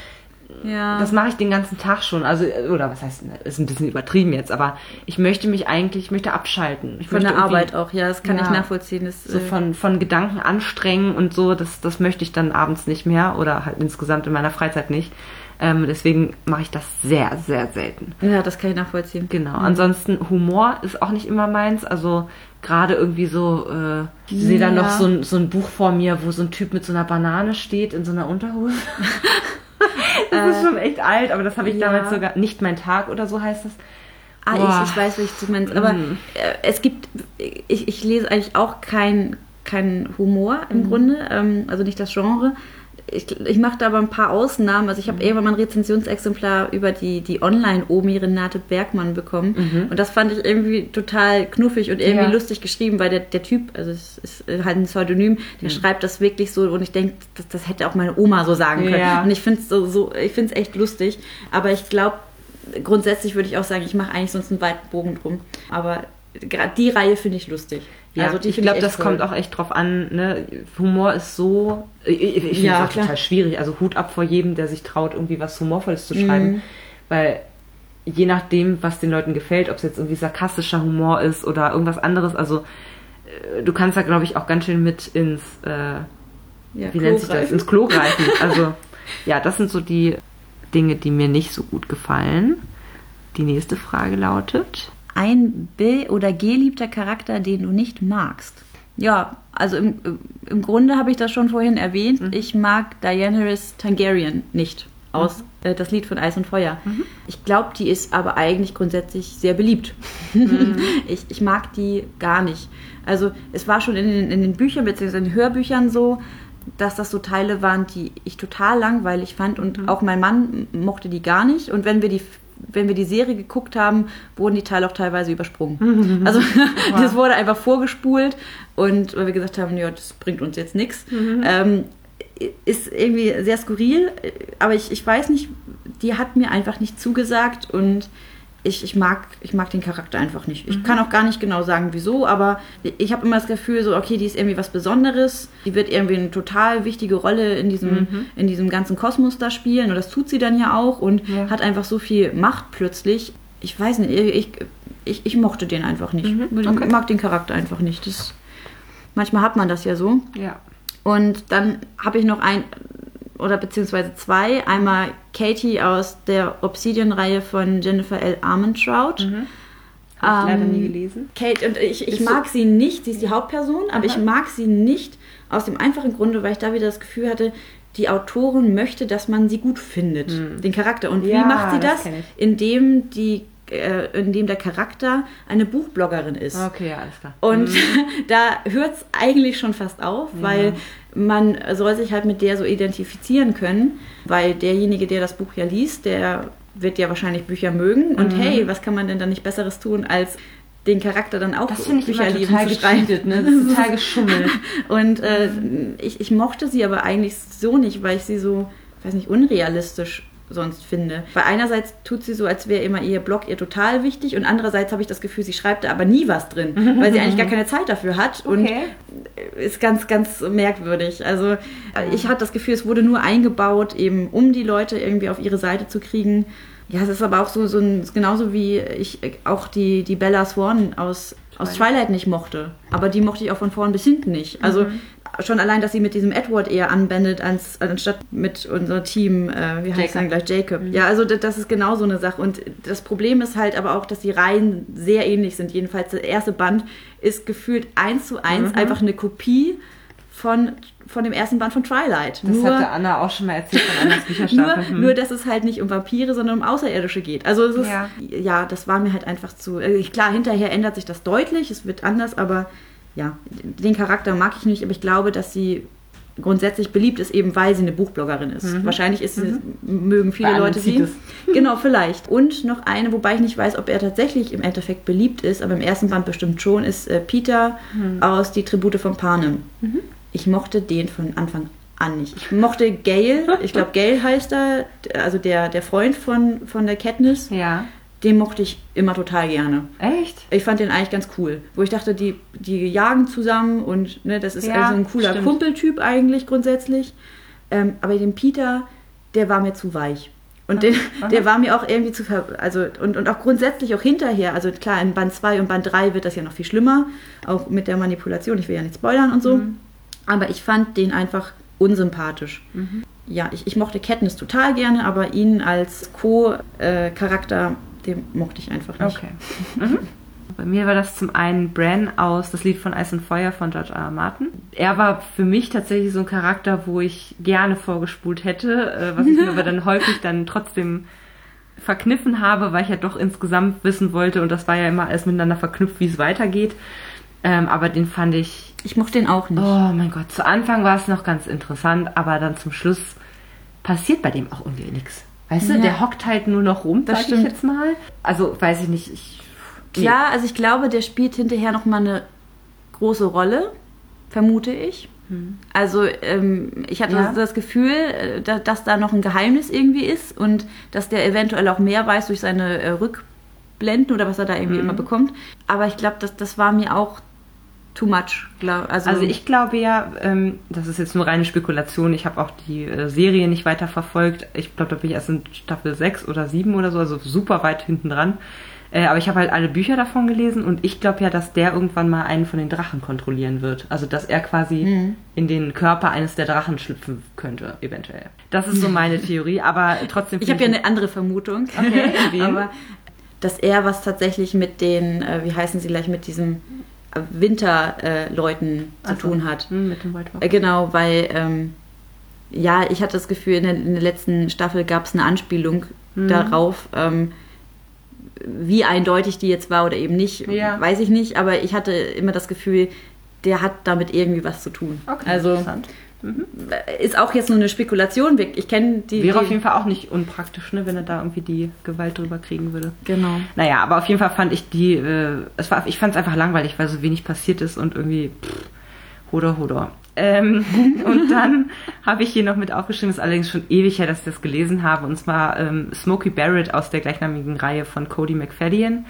Ja. das mache ich den ganzen Tag schon. Also, oder was heißt, ist ein bisschen übertrieben jetzt, aber ich möchte mich eigentlich, ich möchte abschalten. Ich Von der Arbeit auch, ja, das kann Ja. ich nachvollziehen. Das, So äh, von, von Gedanken anstrengen und so, das, das möchte ich dann abends nicht mehr oder halt insgesamt in meiner Freizeit nicht. Ähm, deswegen mache ich das sehr, sehr selten. ja, das kann ich nachvollziehen. Genau. Ansonsten Humor ist auch nicht immer meins. Also gerade irgendwie so, äh, ich sehe da noch so ein, so ein Buch vor mir, wo so ein Typ mit so einer Banane steht in so einer Unterhose. *laughs* das ist schon echt alt, aber das habe ich ja. damals sogar, nicht mein Tag oder so heißt das. Ah, ich, ich weiß, welches du meinst. Aber Mhm. äh, es gibt, ich, ich lese eigentlich auch kein, kein Humor im Mhm. Grunde, ähm, also nicht das Genre. Ich, ich mache da aber ein paar Ausnahmen. Also ich Mhm. habe irgendwann mal ein Rezensionsexemplar über die, die Online-Omi Renate Bergmann bekommen. Und das fand ich irgendwie total knuffig und irgendwie Mhm. Ja. lustig geschrieben, weil der, der Typ, also es ist halt ein Pseudonym, der Mhm. schreibt das wirklich so und ich denke, das, das hätte auch meine Oma so sagen können. Ja. Und ich finde es so, so, ich find's echt lustig. Aber ich glaube, grundsätzlich würde ich auch sagen, ich mache eigentlich sonst einen weiten Bogen drum. Aber gerade die Reihe finde ich lustig. Ja, also ich glaube, das toll. kommt auch echt drauf an. Ne? Humor ist so, ich, ich finde Ja, es auch klar. total schwierig. Also Hut ab vor jedem, der sich traut, irgendwie was Humorvolles zu Mhm. schreiben. Weil je nachdem, was den Leuten gefällt, ob es jetzt irgendwie sarkastischer Humor ist oder irgendwas anderes, also äh, du kannst da, glaube ich, auch ganz schön mit ins, äh, Ja, wie nennt sich das, ins Klo greifen. Also ja, das sind so die Dinge, die mir nicht so gut gefallen. Die nächste Frage lautet. Ein be- oder geliebter Charakter, den du nicht magst. Ja, also im, im Grunde habe ich das schon vorhin erwähnt. Mhm. Ich mag Daenerys Targaryen nicht aus äh, das Lied von Eis und Feuer. Mhm. Ich glaube, die ist aber eigentlich grundsätzlich sehr beliebt. Mhm. *laughs* ich, ich mag die gar nicht. Also es war schon in den, in den Büchern bzw. in den Hörbüchern so, dass das so Teile waren, die ich total langweilig fand und Mhm. auch mein Mann mochte die gar nicht. Und wenn wir die wenn wir die Serie geguckt haben, wurden die Teile auch teilweise übersprungen. *laughs* Also *laughs* das wurde einfach vorgespult und weil wir gesagt haben, ja, das bringt uns jetzt nichts. *laughs* Ähm, ist irgendwie sehr skurril, aber ich, ich weiß nicht, die hat mir einfach nicht zugesagt und ich, ich, mag, ich mag den Charakter einfach nicht. Ich kann auch gar nicht genau sagen, wieso, aber ich habe immer das Gefühl, so, okay, die ist irgendwie was Besonderes. Die wird irgendwie eine total wichtige Rolle in diesem, in diesem ganzen Kosmos da spielen. Und das tut sie dann ja auch und Ja. hat einfach so viel Macht plötzlich. Ich weiß nicht, ich, ich, ich mochte den einfach nicht. Ich okay. mag den Charakter einfach nicht. Das, manchmal hat man das ja so. Ja. Und dann habe ich noch ein oder beziehungsweise zwei. Einmal Katie aus der Obsidian-Reihe von Jennifer L. Armentrout. Habe ich leider Ähm, nie gelesen. Kate, und ich, ich Ist so- mag sie nicht, sie ist die Hauptperson, aber ich Aha. mag sie nicht aus dem einfachen Grunde, weil ich da wieder das Gefühl hatte, die Autorin möchte, dass man sie gut findet, den Charakter. Und Ja, wie macht sie das das? ich. Indem die äh, indem der Charakter eine Buchbloggerin ist. Okay, ja, alles klar. Und *laughs* da hört es eigentlich schon fast auf, weil man soll sich halt mit der so identifizieren können, weil derjenige, der das Buch ja liest, der wird ja wahrscheinlich Bücher mögen. Und hey, was kann man denn dann nicht Besseres tun, als den Charakter dann auch Das finde ich Bücher immer lieben total zu schreiben. ne? Das *laughs* ist total geschummelt. *laughs* Und äh, ich, ich mochte sie aber eigentlich so nicht, weil ich sie so, weiß nicht, unrealistisch sonst finde. Weil einerseits tut sie so, als wäre immer ihr Blog ihr total wichtig und andererseits habe ich das Gefühl, sie schreibt da aber nie was drin, *laughs* weil sie eigentlich gar keine Zeit dafür hat und Okay. ist ganz, ganz merkwürdig. Also äh, ich hatte das Gefühl, es wurde nur eingebaut, eben um die Leute irgendwie auf ihre Seite zu kriegen. Ja, es ist aber auch so, so ein, genauso wie ich auch die, die Bella Swan aus, aus Twilight nicht mochte. Aber die mochte ich auch von vorn bis hinten nicht. Also schon allein, dass sie mit diesem Edward eher anbändet, als, anstatt mit unserem Team, äh, wie heißt dann gleich Jacob. Ja, also das, ist genau so eine Sache. Und das Problem ist halt aber auch, dass die Reihen sehr ähnlich sind. Jedenfalls der erste Band ist gefühlt eins zu eins einfach eine Kopie von, von dem ersten Band von Twilight. Das hatte Anna auch schon mal erzählt von Annas *laughs* nur, Bücherstaffel. Hm. nur, dass es halt nicht um Vampire, sondern um Außerirdische geht. Also es ist, Ja. ja, das war mir halt einfach zu. äh, Klar, hinterher ändert sich das deutlich, es wird anders, aber ja, den Charakter mag ich nicht, aber ich glaube, dass sie grundsätzlich beliebt ist, eben weil sie eine Buchbloggerin ist. Wahrscheinlich ist sie, mögen viele Mhm. Bei Leute sie. *laughs* Genau, vielleicht. Und noch eine, wobei ich nicht weiß, ob er tatsächlich im Endeffekt beliebt ist, aber im ersten Band bestimmt schon, ist äh, Peter Mhm. aus Die Tribute von Panem. Ich mochte den von Anfang an nicht. Ich mochte Gail, ich glaube *laughs* Gail heißt er, also der, der Freund von, von der Katniss, Ja. Den mochte ich immer total gerne. Echt? Ich fand den eigentlich ganz cool. Wo ich dachte, die, die jagen zusammen und ne, das ist Ja, also ein cooler stimmt. Kumpeltyp eigentlich grundsätzlich. Ähm, aber den Peter, der war mir zu weich. Und den, der war mir auch irgendwie zu ver also und, und auch grundsätzlich auch hinterher, also klar, in Band 2 und Band 3 wird das ja noch viel schlimmer, auch mit der Manipulation, ich will ja nicht spoilern und so. Mhm. Aber ich fand den einfach unsympathisch. Mhm. Ja, ich, ich mochte Katniss total gerne, aber ihn als Co-Charakter, den mochte ich einfach nicht. Okay. Mhm. Bei mir war das zum einen Bran aus das Lied von Eis und Feuer von George R. R. Martin. Er war für mich tatsächlich so ein Charakter, wo ich gerne vorgespult hätte, äh, was ich mir *laughs* aber dann häufig dann trotzdem verkniffen habe, weil ich ja doch insgesamt wissen wollte und das war ja immer alles miteinander verknüpft, wie es weitergeht. Ähm, aber den fand ich. Ich mochte den auch nicht. Oh mein Gott, zu Anfang war es noch ganz interessant, aber dann zum Schluss passiert bei dem auch irgendwie nichts. Weißt ja. du, der hockt halt nur noch rum, das sag stimmt. ich jetzt mal. Also weiß ich nicht, ich ja, also ich glaube, der spielt hinterher nochmal eine große Rolle, vermute ich. Hm. Also ähm, ich hatte ja. das Gefühl, äh, dass, dass, da noch ein Geheimnis irgendwie ist und dass der eventuell auch mehr weiß durch seine äh, Rückblenden oder was er da irgendwie hm. immer bekommt. Aber ich glaube, das, das war mir auch too much. Also, also ich glaube ja, ähm, das ist jetzt nur reine Spekulation. Ich habe auch die äh, Serie nicht weiter verfolgt. Ich glaube, da bin ich erst in Staffel 6 oder 7 oder so, also super weit hinten dran. Äh, aber ich habe halt alle Bücher davon gelesen und ich glaube ja, dass der irgendwann mal einen von den Drachen kontrollieren wird. Also dass er quasi mhm. in den Körper eines der Drachen schlüpfen könnte, eventuell. Das ist so meine Theorie, aber trotzdem. Ich habe ja eine andere Vermutung. *laughs* Okay, *laughs* aber dass er was tatsächlich mit den, äh, wie heißen sie gleich, mit diesen Winterleuten äh, zu so. tun hat. Mhm, mit dem White Walker. Äh, genau, weil ähm, ja, ich hatte das Gefühl, in der, in der letzten Staffel gab es eine Anspielung mhm. darauf. Ähm, wie eindeutig die jetzt war oder eben nicht, ja. weiß ich nicht, aber ich hatte immer das Gefühl, der hat damit irgendwie was zu tun. Okay, also, interessant. Mhm. Ist auch jetzt nur eine Spekulation. Ich kenne die. Wäre die, auf jeden Fall auch nicht unpraktisch, ne, wenn er da irgendwie die Gewalt drüber kriegen würde. Genau. Naja, aber auf jeden Fall fand ich die, äh, es war, ich fand es einfach langweilig, weil so wenig passiert ist und irgendwie pff, Hoder, Hoder. Ähm, *laughs* und dann habe ich hier noch mit aufgeschrieben, ist allerdings schon ewig her, dass ich das gelesen habe, und zwar ähm, Smokey Barrett aus der gleichnamigen Reihe von Cody McFadden.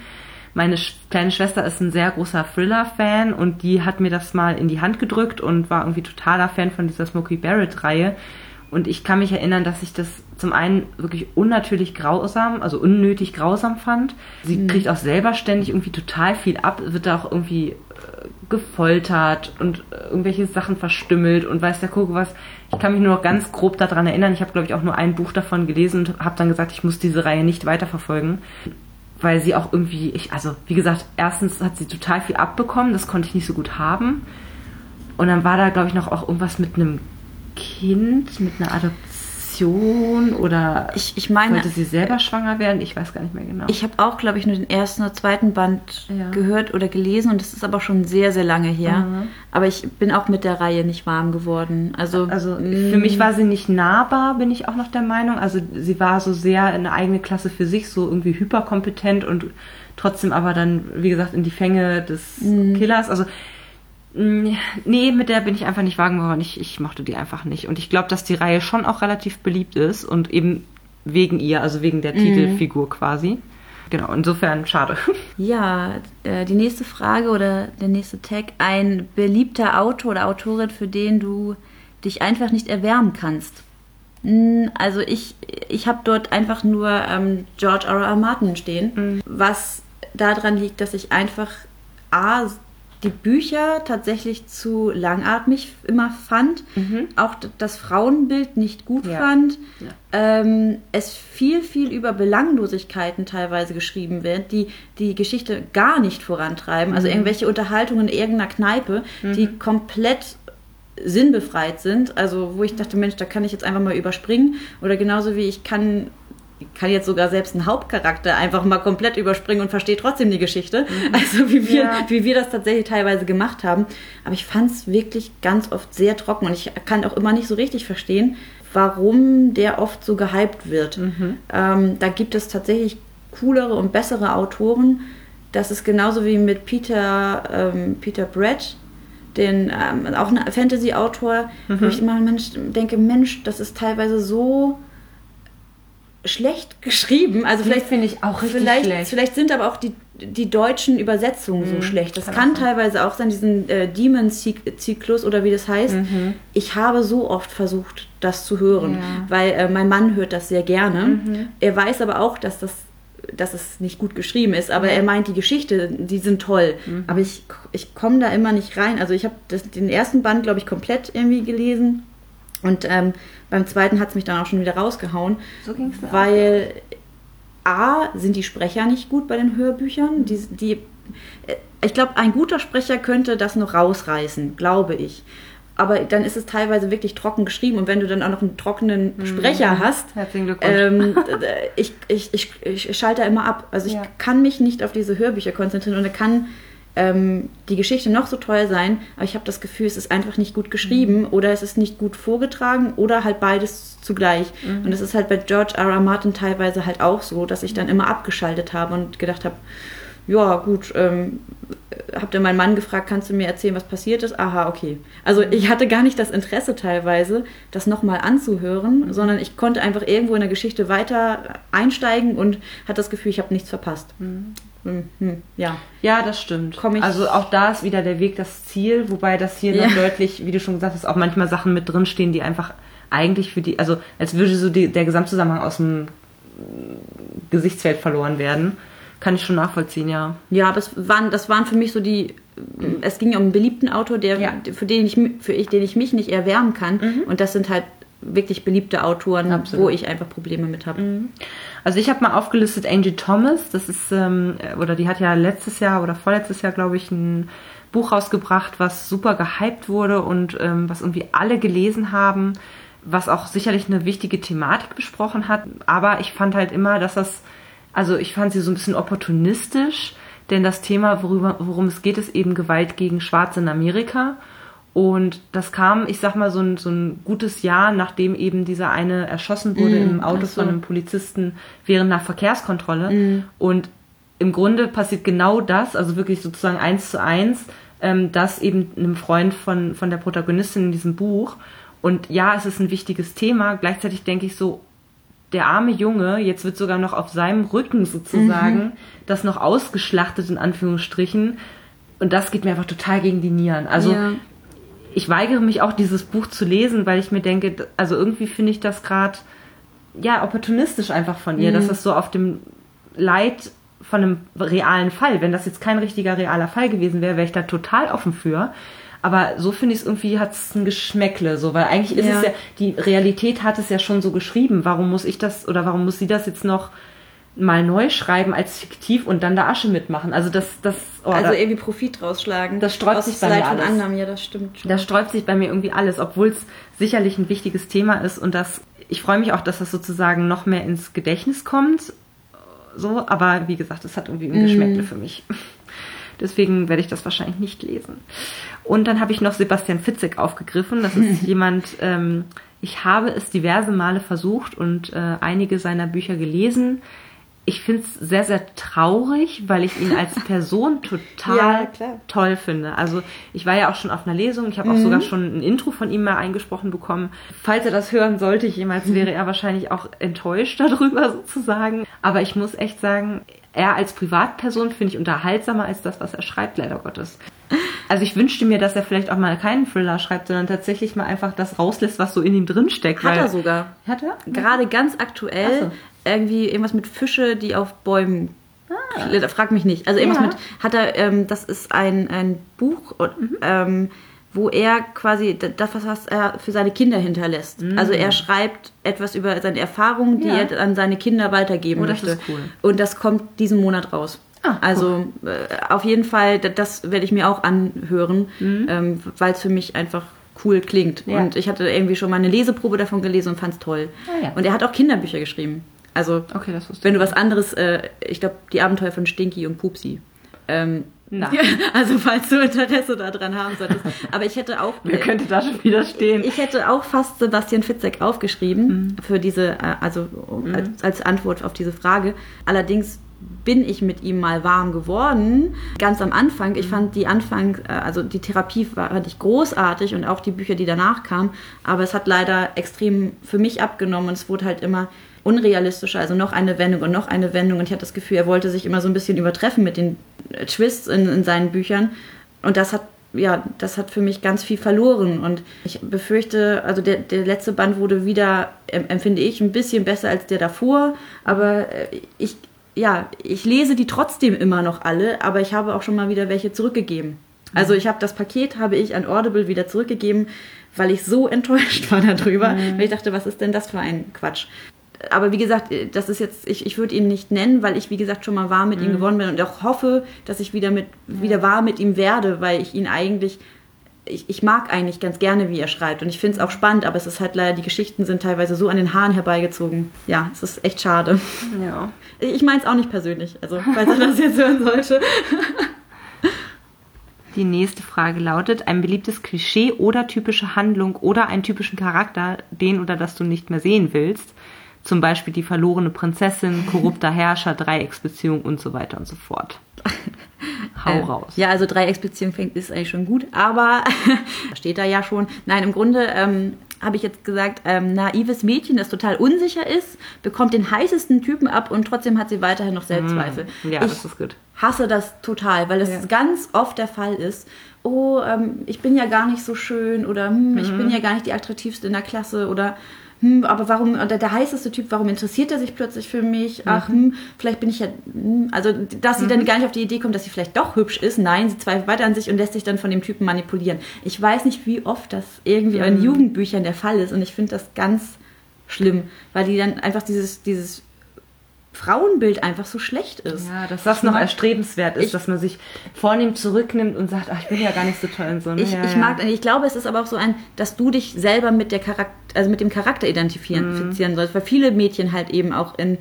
Meine kleine Schwester ist ein sehr großer Thriller-Fan und die hat mir das mal in die Hand gedrückt und war irgendwie totaler Fan von dieser Smokey Barrett-Reihe. Und ich kann mich erinnern, dass ich das zum einen wirklich unnatürlich grausam, also unnötig grausam fand. Sie mhm. kriegt auch selber ständig irgendwie total viel ab, wird da auch irgendwie gefoltert und irgendwelche Sachen verstümmelt und weiß der Kuckuck was. Ich kann mich nur noch ganz grob daran erinnern. Ich habe, glaube ich, auch nur ein Buch davon gelesen und habe dann gesagt, ich muss diese Reihe nicht weiterverfolgen, weil sie auch irgendwie, ich, also wie gesagt, erstens hat sie total viel abbekommen, das konnte ich nicht so gut haben. Und dann war da, glaube ich, noch auch irgendwas mit einem Kind, mit einer Adoption Depression oder ich, ich meine, wollte sie selber schwanger werden? Ich weiß gar nicht mehr genau. Ich habe auch, glaube ich, nur den ersten oder zweiten Band ja. gehört oder gelesen und das ist aber schon sehr, sehr lange her. Mhm. Aber ich bin auch mit der Reihe nicht warm geworden. Also, also für mich war sie nicht nahbar, bin ich auch noch der Meinung. Also sie war so sehr eine eigene Klasse für sich, so irgendwie hyperkompetent und trotzdem aber dann, wie gesagt, in die Fänge des mhm. Killers. Also Mm, nee, mit der bin ich einfach nicht wagen geworden. Ich, ich mochte die einfach nicht. Und ich glaube, dass die Reihe schon auch relativ beliebt ist und eben wegen ihr, also wegen der mhm. Titelfigur quasi. Genau, insofern schade. *laughs* Ja, äh, die nächste Frage oder der nächste Tag. Ein beliebter Autor oder Autorin, für den du dich einfach nicht erwärmen kannst. Mm, also ich, ich habe dort einfach nur ähm, George R. R. Martin stehen, mhm. was daran liegt, dass ich einfach A, die Bücher tatsächlich zu langatmig immer fand, mhm. auch das Frauenbild nicht gut ja. fand, ja. Ähm, es viel, viel über Belanglosigkeiten teilweise geschrieben wird, die die Geschichte gar nicht vorantreiben, also mhm. also irgendwelche Unterhaltungen in irgendeiner Kneipe, mhm. die komplett sinnbefreit sind, also wo ich dachte, Mensch, da kann ich jetzt einfach mal überspringen oder genauso wie ich kann kann jetzt sogar selbst einen Hauptcharakter einfach mal komplett überspringen und verstehe trotzdem die Geschichte. Mhm. Also wie wir, ja. wie wir das tatsächlich teilweise gemacht haben. Aber ich fand es wirklich ganz oft sehr trocken und ich kann auch immer nicht so richtig verstehen, warum der oft so gehypt wird. Mhm. Ähm, da gibt es tatsächlich coolere und bessere Autoren. Das ist genauso wie mit Peter, ähm, Peter Brett, den, ähm, auch ein Fantasy-Autor, mhm. wo ich immer Mensch, denke, Mensch, das ist teilweise so schlecht geschrieben. Also vielleicht finde ich auch richtig vielleicht, schlecht. Vielleicht sind aber auch die die deutschen Übersetzungen Mhm. so schlecht. Das Kann kann, auch teilweise auch sein, diesen äh, Demon-Zyklus oder wie das heißt. Mhm. Ich habe so oft versucht, das zu hören, Ja. weil äh, mein Mann hört das sehr gerne. Mhm. Er weiß aber auch, dass das dass es nicht gut geschrieben ist, aber Ja. er meint, die Geschichte, die sind toll. Mhm. Aber ich, ich komme da immer nicht rein. Also ich habe den ersten Band, glaube ich, komplett irgendwie gelesen. Und ähm, beim zweiten hat es mich dann auch schon wieder rausgehauen. So mir auch. Weil A, sind die Sprecher nicht gut bei den Hörbüchern. Die, die, äh, ich glaube, ein guter Sprecher könnte das noch rausreißen, glaube ich. Aber dann ist es teilweise wirklich trocken geschrieben. Und wenn du dann auch noch einen trockenen Sprecher hast, Herzlichen Glückwunsch. ähm, *laughs* ich, ich, ich, ich schalte immer ab. Also ich Ja. kann mich nicht auf diese Hörbücher konzentrieren und kann ähm, die Geschichte noch so toll sein, aber ich habe das Gefühl, es ist einfach nicht gut geschrieben Mhm. oder es ist nicht gut vorgetragen oder halt beides zugleich. Mhm. Und das ist halt bei George R. R. Martin teilweise halt auch so, dass ich dann immer abgeschaltet habe und gedacht habe, ja gut, ähm, hab dann meinen Mann gefragt, kannst du mir erzählen, was passiert ist? Aha, okay. Also ich hatte gar nicht das Interesse teilweise, das nochmal anzuhören, sondern ich konnte einfach irgendwo in der Geschichte weiter einsteigen und hatte das Gefühl, ich habe nichts verpasst. Hm, hm, ja. Ja, das stimmt. Ich- also auch da ist wieder der Weg das Ziel, wobei das hier Ja. noch deutlich, wie du schon gesagt hast, auch manchmal Sachen mit drinstehen, die einfach eigentlich für die, also als würde so die, der Gesamtzusammenhang aus dem Gesichtsfeld verloren werden. Kann ich schon nachvollziehen, ja. Ja, es waren, das waren für mich so die. Es ging um einen beliebten Autor, der, Ja. für, den ich, für ich, den ich mich nicht erwärmen kann. Und das sind halt wirklich beliebte Autoren, Absolut. wo ich einfach Probleme mit habe. Also ich habe mal aufgelistet Angie Thomas, das ist, ähm, oder die hat ja letztes Jahr oder vorletztes Jahr, glaube ich, ein Buch rausgebracht, was super gehypt wurde und ähm, was irgendwie alle gelesen haben, was auch sicherlich eine wichtige Thematik besprochen hat. Aber ich fand halt immer, dass das, also ich fand sie so ein bisschen opportunistisch, denn das Thema, worüber, worum es geht, ist eben Gewalt gegen Schwarze in Amerika. Und das kam, ich sag mal, so ein, so ein gutes Jahr, nachdem eben dieser eine erschossen wurde im Auto so. von einem Polizisten während einer Verkehrskontrolle. Und im Grunde passiert genau das, also wirklich sozusagen eins zu eins, ähm, das eben einem Freund von, von der Protagonistin in diesem Buch. Und ja, es ist ein wichtiges Thema. Gleichzeitig denke ich so, der arme Junge, jetzt wird sogar noch auf seinem Rücken sozusagen das noch ausgeschlachtet in Anführungsstrichen. Und das geht mir einfach total gegen die Nieren. Also Ja. ich weigere mich auch, dieses Buch zu lesen, weil ich mir denke, also irgendwie finde ich das gerade ja opportunistisch einfach von ihr, dass das so auf dem Leid von einem realen Fall, wenn das jetzt kein richtiger realer Fall gewesen wäre, wäre ich da total offen für. Aber so finde ich es irgendwie, hat es ein Geschmäckle, so, weil eigentlich ist Ja. es ja, die Realität hat es ja schon so geschrieben. Warum muss ich das oder warum muss sie das jetzt noch mal neu schreiben als fiktiv und dann da Asche mitmachen? Also das, das, oh, Also da- irgendwie Profit rausschlagen. Das sträubt sich bei Leid mir von alles. anderen, ja, das stimmt schon. da sträubt sich bei mir irgendwie alles, obwohl es sicherlich ein wichtiges Thema ist und das, ich freue mich auch, dass das sozusagen noch mehr ins Gedächtnis kommt. So, aber wie gesagt, es hat irgendwie ein Geschmäckle für mich. *laughs* Deswegen werde ich das wahrscheinlich nicht lesen. Und dann habe ich noch Sebastian Fitzek aufgegriffen. Das ist *laughs* jemand, ähm, ich habe es diverse Male versucht und äh, einige seiner Bücher gelesen. Ich finde es sehr, sehr traurig, weil ich ihn als *laughs* Person total Ja, toll finde. Also ich war ja auch schon auf einer Lesung, ich habe auch sogar schon ein Intro von ihm mal eingesprochen bekommen. Falls er das hören sollte, jemals wäre er *laughs* wahrscheinlich auch enttäuscht darüber sozusagen. Aber ich muss echt sagen, er als Privatperson finde ich unterhaltsamer als das, was er schreibt, leider Gottes. Also ich wünschte mir, dass er vielleicht auch mal keinen Thriller schreibt, sondern tatsächlich mal einfach das rauslässt, was so in ihm drin steckt. Hat er sogar. Hat er? Gerade ganz aktuell so. irgendwie irgendwas mit Fische, die auf Bäumen. Ah. Frag mich nicht. Also irgendwas Ja. mit. Hat er, ähm, das ist ein, ein Buch, Mhm. ähm, wo er quasi das, was er für seine Kinder hinterlässt. Also er schreibt etwas über seine Erfahrungen, die Mhm. Ja. er an seine Kinder weitergeben Oh, das möchte. ist cool. Und das kommt diesen Monat raus. Ah, also äh, auf jeden Fall, das werde ich mir auch anhören, ähm, weil es für mich einfach cool klingt. Mhm. Ja. Und ich hatte irgendwie schon mal eine Leseprobe davon gelesen und fand es toll. Ah, ja. Und er hat auch Kinderbücher geschrieben. Also, Okay, wenn du was anderes, äh, ich glaube, die Abenteuer von Stinky und Pupsi. Ähm, Na. *laughs* also, falls du Interesse daran haben solltest. Aber ich hätte auch. Wer könnte da schon wieder stehen? Ich hätte auch fast Sebastian Fitzek aufgeschrieben für diese, äh, also als, als Antwort auf diese Frage. Allerdings bin ich mit ihm mal warm geworden. Ganz am Anfang. Ich fand die Anfang, äh, also die Therapie fand ich großartig und auch die Bücher, die danach kamen. Aber es hat leider extrem für mich abgenommen und es wurde halt immer unrealistischer. Also noch eine Wendung und noch eine Wendung. Und ich hatte das Gefühl, er wollte sich immer so ein bisschen übertreffen mit den äh, Twists in, in seinen Büchern. Und das hat ja, das hat für mich ganz viel verloren. Und ich befürchte, also der, der letzte Band wurde wieder, empfinde ich, ein bisschen besser als der davor. Aber äh, ich, ja, ich lese die trotzdem immer noch alle, aber ich habe auch schon mal wieder welche zurückgegeben. Also ich habe das Paket, habe ich an Audible wieder zurückgegeben, weil ich so *laughs* enttäuscht war darüber, mhm. weil ich dachte, was ist denn das für ein Quatsch? aber wie gesagt, das ist jetzt, ich, ich würde ihn nicht nennen, weil ich, wie gesagt, schon mal warm mit mhm. ihm geworden bin und auch hoffe, dass ich wieder mit, wieder warm mit ihm werde, weil ich ihn eigentlich, ich, ich mag eigentlich ganz gerne, wie er schreibt und ich finde es auch spannend, aber es ist halt leider, die Geschichten sind teilweise so an den Haaren herbeigezogen. Ja, es ist echt schade. Ja. Ich meine es auch nicht persönlich, also falls er das jetzt hören sollte. *laughs* Die nächste Frage lautet: Ein beliebtes Klischee oder typische Handlung oder einen typischen Charakter, den oder das du nicht mehr sehen willst. Zum Beispiel die verlorene Prinzessin, korrupter Herrscher, Dreiecksbeziehung und so weiter und so fort. *laughs* Hau äh, raus. Ja, also Dreiecksbeziehung fängt ist eigentlich schon gut, aber *laughs* steht da ja schon. Nein, im Grunde ähm, habe ich jetzt gesagt, ähm, naives Mädchen, das total unsicher ist, bekommt den heißesten Typen ab und trotzdem hat sie weiterhin noch Selbstzweifel. Mm, ja, ich das ist gut. Hasse das total, weil das ja. ganz oft der Fall ist. Oh, ähm, ich bin ja gar nicht so schön oder hm, mhm. ich bin ja gar nicht die attraktivste in der Klasse oder hm, aber warum, der, der heißeste Typ, warum interessiert er sich plötzlich für mich? Ach, mhm. hm, vielleicht bin ich ja, hm, also, dass sie mhm. dann gar nicht auf die Idee kommt, dass sie vielleicht doch hübsch ist. Nein, sie zweifelt weiter an sich und lässt sich dann von dem Typen manipulieren. Ich weiß nicht, wie oft das irgendwie mhm. in Jugendbüchern der Fall ist und ich finde das ganz schlimm, weil die dann einfach dieses, dieses Frauenbild einfach so schlecht ist. Ja, dass das noch erstrebenswert ist, ich, dass man sich vornehm zurücknimmt und sagt, ach, ich bin ja gar nicht so toll und so. Ne? Ich, ja, ich mag, ich glaube, es ist aber auch so ein, dass du dich selber mit der Charakter, also mit dem Charakter identifizieren mhm. sollst, weil viele Mädchen halt eben auch in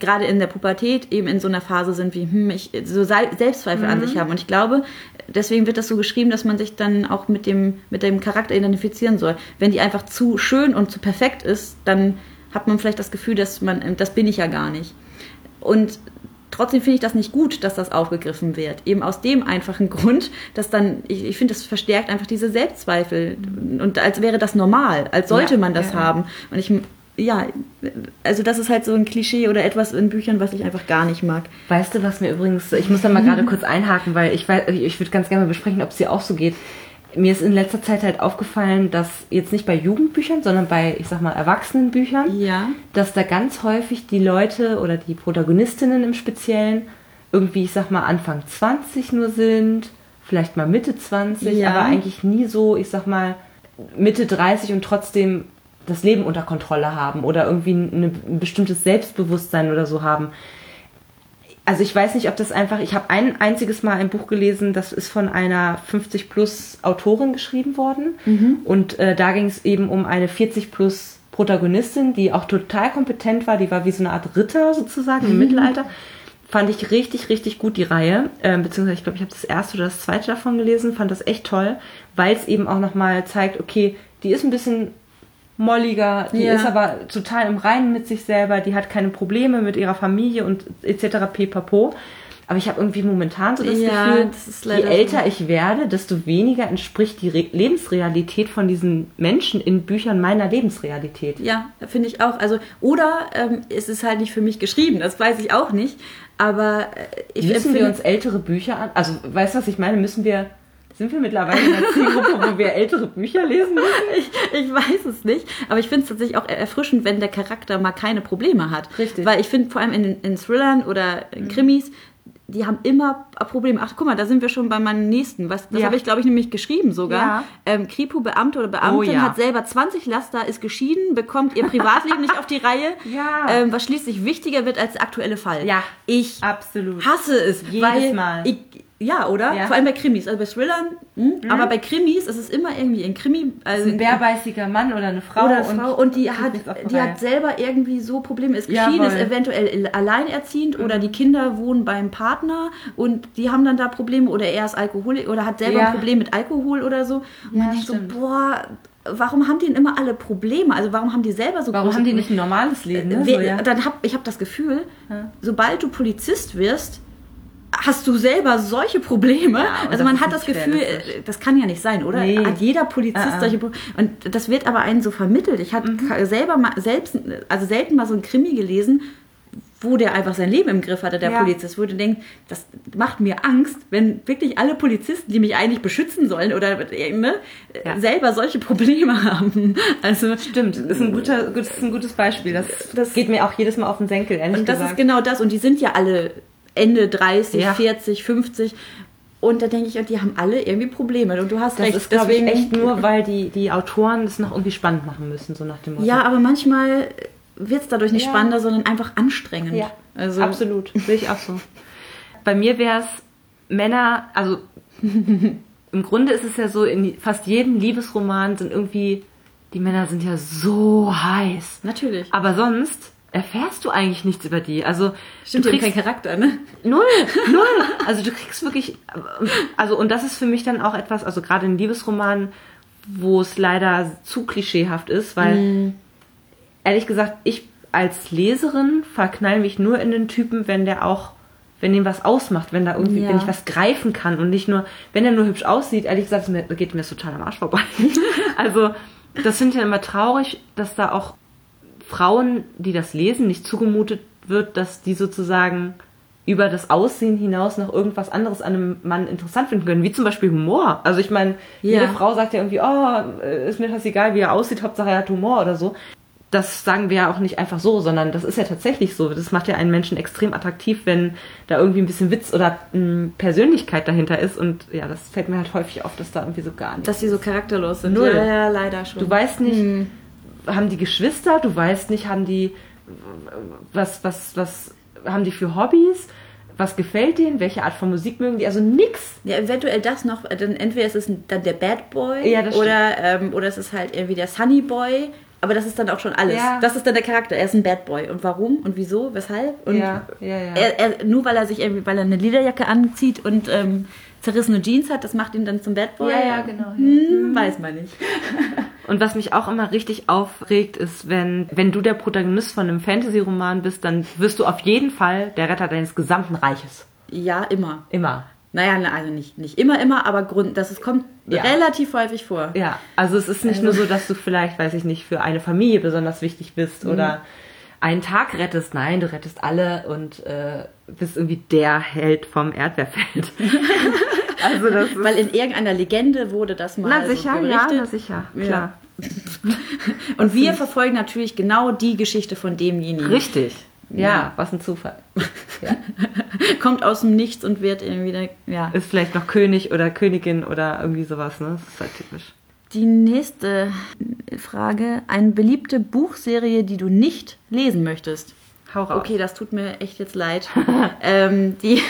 gerade in der Pubertät eben in so einer Phase sind wie hm, ich so Selbstzweifel mhm. an sich haben und ich glaube deswegen wird das so geschrieben dass man sich dann auch mit dem mit dem Charakter identifizieren soll wenn die einfach zu schön und zu perfekt ist dann hat man vielleicht das Gefühl, dass man, das bin ich ja gar nicht. Und trotzdem finde ich das nicht gut, dass das aufgegriffen wird. Eben aus dem einfachen *laughs* Grund, dass dann, ich, ich finde, das verstärkt einfach diese Selbstzweifel. Und als wäre das normal, als sollte ja, man das ja. haben. Und ich, ja, also das ist halt so ein Klischee oder etwas in Büchern, was ich einfach gar nicht mag. Weißt du, was mir übrigens, ich muss da mal *laughs* gerade kurz einhaken, weil ich weiß, ich würde ganz gerne mal besprechen, ob es dir auch so geht mir ist in letzter Zeit halt aufgefallen, dass jetzt nicht bei Jugendbüchern, sondern bei, ich sag mal, Erwachsenenbüchern, ja. dass da ganz häufig die Leute oder die Protagonistinnen im Speziellen irgendwie, ich sag mal, Anfang 20 nur sind, vielleicht mal Mitte 20, ja. aber eigentlich nie so, ich sag mal, Mitte 30 und trotzdem das Leben unter Kontrolle haben oder irgendwie ein bestimmtes Selbstbewusstsein oder so haben also ich weiß nicht, ob das einfach, ich habe ein einziges Mal ein Buch gelesen, das ist von einer 50 plus Autorin geschrieben worden. Mhm. Und äh, da ging es eben um eine 40 plus Protagonistin, die auch total kompetent war, die war wie so eine Art Ritter sozusagen im mhm. Mittelalter. Fand ich richtig, richtig gut, die Reihe. Ähm, beziehungsweise, ich glaube, ich habe das erste oder das zweite davon gelesen, fand das echt toll, weil es eben auch nochmal zeigt, okay, die ist ein bisschen molliger, die ja. ist aber total im Reinen mit sich selber, die hat keine Probleme mit ihrer Familie und etc. pipapo. Aber ich habe irgendwie momentan so das ja, Gefühl, das je älter so. ich werde, desto weniger entspricht die Re Lebensrealität von diesen Menschen in Büchern meiner Lebensrealität. Ja, finde ich auch. Also oder ähm, es ist halt nicht für mich geschrieben, das weiß ich auch nicht. Aber äh, ich müssen wir uns ältere Bücher an. Also weißt du, was ich meine? Müssen wir sind wir mittlerweile in einer Zielgruppe, wo wir ältere Bücher lesen müssen? *laughs* Ich, ich weiß es nicht. Aber ich finde es tatsächlich auch erfrischend, wenn der Charakter mal keine Probleme hat. Richtig. Weil ich finde, vor allem in, in Thrillern oder in Krimis, die haben immer Probleme. Ach, guck mal, da sind wir schon bei meinem nächsten. Was, das ja. habe ich, glaube ich, nämlich geschrieben sogar. Ja. Ähm, Kripo, Beamte oder Beamtin, oh, ja. hat selber 20 Laster, ist geschieden, bekommt ihr Privatleben nicht auf die Reihe. Ja. Ähm, was schließlich wichtiger wird als der aktuelle Fall. Ja. Ich absolut. hasse es. Jedes Mal. Ich, ja, oder? Ja. Vor allem bei Krimis. Also bei Thrillern, hm? mhm. aber bei Krimis ist es immer irgendwie ein Krimi. Also ein bärbeißiger Mann oder eine Frau. Oder eine Frau. Und die, hat, die hat selber irgendwie so Probleme. Ist geschieden, Jawohl. ist eventuell alleinerziehend mhm. oder die Kinder wohnen beim Partner und die haben dann da Probleme oder er ist Alkoholik oder hat selber ja. ein Problem mit Alkohol oder so. Und ja, man denkt so, boah, warum haben die denn immer alle Probleme? Also warum haben die selber so Warum haben die nicht ein normales Leben? Ne? Wir, So, ja. Dann hab ich habe das Gefühl, Ja. sobald du Polizist wirst, hast du selber solche Probleme. und also das man hat das Gefühl, das kann ja nicht sein, oder? Nee. Hat jeder Polizist Ah, ah. solche Probleme? Und das wird aber einen so vermittelt. Ich habe Mhm. selber mal selbst, also selten mal so ein Krimi gelesen, wo der einfach sein Leben im Griff hatte, der Ja. Polizist, wo du denkst, das macht mir Angst, wenn wirklich alle Polizisten, die mich eigentlich beschützen sollen oder ne, Ja. selber solche Probleme *laughs* haben. Also Stimmt, ist ein, guter, das ist ein gutes Beispiel. Das, Das- geht mir auch jedes Mal auf den Senkel, ehrlich Und das gesagt. ist genau das. Und die sind ja alle Ende 30, Ja. 40, 50. Und da denke ich, und die haben alle irgendwie Probleme. Und du hast das recht. ist, glaube ich, echt nur, weil die, die Autoren das noch irgendwie spannend machen müssen, so nach dem Motto. Ja, aber manchmal wird es dadurch nicht Ja. spannender, sondern einfach anstrengend. Ja, also, absolut. Sehe ich auch so. Bei mir wäre es Männer, also *laughs* im Grunde ist es ja so, in fast jedem Liebesroman sind irgendwie, die Männer sind ja so heiß. Natürlich. Aber sonst erfährst du eigentlich nichts über die. Also Stimmt, du kriegst keinen Charakter, ne? Null, null. Also du kriegst wirklich, also und das ist für mich dann auch etwas, also gerade in Liebesromanen, wo es leider zu klischeehaft ist, weil ehrlich gesagt, ich als Leserin verknall mich nur in den Typen, wenn der auch, wenn dem was ausmacht, wenn da irgendwie, Ja. wenn ich was greifen kann und nicht nur, wenn er nur hübsch aussieht, ehrlich gesagt, geht mir das total am Arsch vorbei. *laughs* also das finde ich ja immer traurig, dass da auch Frauen, die das lesen, nicht zugemutet wird, dass die sozusagen über das Aussehen hinaus noch irgendwas anderes an einem Mann interessant finden können, wie zum Beispiel Humor. Also ich meine, Ja. jede Frau sagt ja irgendwie, oh, ist mir fast egal, wie er aussieht, Hauptsache er hat Humor oder so. Das sagen wir ja auch nicht einfach so, sondern das ist ja tatsächlich so. Das macht ja einen Menschen extrem attraktiv, wenn da irgendwie ein bisschen Witz oder mh, Persönlichkeit dahinter ist. Und ja, das fällt mir halt häufig auf, dass da irgendwie so gar nicht. Dass sie so charakterlos sind. Null. Ja, ja, leider schon. Du weißt nicht, haben die Geschwister, du weißt nicht, haben die was, was, was haben die für Hobbys, was gefällt denen, welche Art von Musik mögen die, also nix. Ja, eventuell das noch, dann entweder ist es dann der Bad Boy Ja, oder, ähm, oder es ist halt irgendwie der Sunny Boy. Aber das ist dann auch schon alles. Ja. Das ist dann der Charakter. Er ist ein Bad Boy. Und warum und wieso, weshalb? Und Ja, ja, ja. Er, er, nur weil er sich irgendwie, weil er eine Lederjacke anzieht und ähm, zerrissene Jeans hat, das macht ihn dann zum Bad Boy. Ja, ja, genau, ja. Hm, weiß man nicht. *laughs* Und was mich auch immer richtig aufregt, ist, wenn, wenn du der Protagonist von einem Fantasy-Roman bist, dann wirst du auf jeden Fall der Retter deines gesamten Reiches. Ja, immer. Immer. Naja, na, also nicht, nicht immer, immer, aber Grund, dass es kommt Ja. relativ häufig vor. Ja, also es ist nicht nur so, dass du vielleicht, weiß ich nicht, für eine Familie besonders wichtig bist oder einen Tag rettest. Nein, du rettest alle und äh, bist irgendwie der Held vom Erdbeerfeld. *laughs* also Weil in irgendeiner Legende wurde das mal na so sicher, ja, berichtet. na sicher, Ja. klar. *laughs* Und wir verfolgen natürlich genau die Geschichte von demjenigen. Richtig. Ja, Ja. was ein Zufall. Ja. *laughs* Kommt aus dem Nichts und wird irgendwie, der- ja. Ist vielleicht noch König oder Königin oder irgendwie sowas, ne? Das ist halt typisch. Die nächste Frage. Eine beliebte Buchserie, die du nicht lesen möchtest. Hau raus. Okay, das tut mir echt jetzt leid. *laughs* ähm, die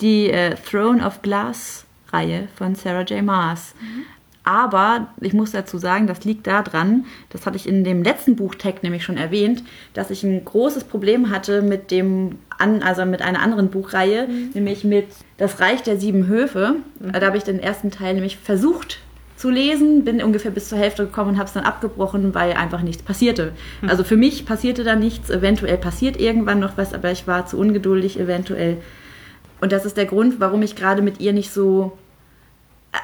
die äh, Throne of Glass Reihe von Sarah J. Maas. Aber ich muss dazu sagen, das liegt daran, das hatte ich in dem letzten Buchtag nämlich schon erwähnt, dass ich ein großes Problem hatte mit dem, an, also mit einer anderen Buchreihe, nämlich mit Das Reich der sieben Höfe. Da habe ich den ersten Teil nämlich versucht zu lesen, bin ungefähr bis zur Hälfte gekommen und habe es dann abgebrochen, weil einfach nichts passierte. Also für mich passierte da nichts, eventuell passiert irgendwann noch was, aber ich war zu ungeduldig eventuell. Und das ist der Grund, warum ich gerade mit ihr nicht so.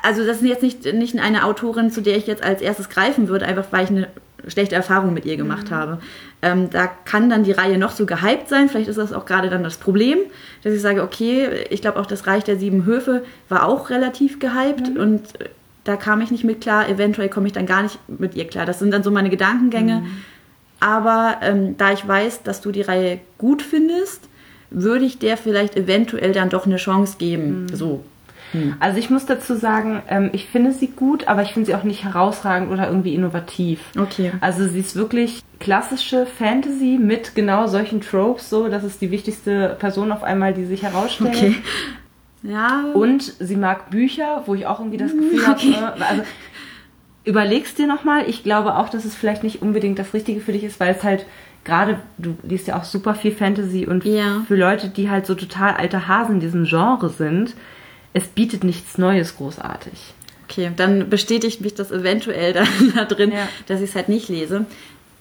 Also, das ist jetzt nicht, nicht eine Autorin, zu der ich jetzt als erstes greifen würde, einfach weil ich eine schlechte Erfahrung mit ihr gemacht habe. Ähm, da kann dann die Reihe noch so gehypt sein. Vielleicht ist das auch gerade dann das Problem, dass ich sage, okay, ich glaube auch das Reich der sieben Höfe war auch relativ gehypt und äh, da kam ich nicht mit klar. Eventuell komme ich dann gar nicht mit ihr klar. Das sind dann so meine Gedankengänge. Aber ähm, da ich weiß, dass du die Reihe gut findest, würde ich der vielleicht eventuell dann doch eine Chance geben. So. Also ich muss dazu sagen, ähm, ich finde sie gut, aber ich finde sie auch nicht herausragend oder irgendwie innovativ. Okay. Also sie ist wirklich klassische Fantasy mit genau solchen Tropes, so das ist die wichtigste Person auf einmal, die sich herausstellt. Okay. Ja. Und sie mag Bücher, wo ich auch irgendwie das Gefühl okay. habe, äh, also überlegst dir nochmal. Ich glaube auch, dass es vielleicht nicht unbedingt das Richtige für dich ist, weil es halt gerade, du liest ja auch super viel Fantasy und Ja. für Leute, die halt so total alte Hasen in diesem Genre sind, es bietet nichts Neues großartig. Okay, dann bestätigt mich das eventuell *laughs* da, da drin, Ja. dass ich es halt nicht lese.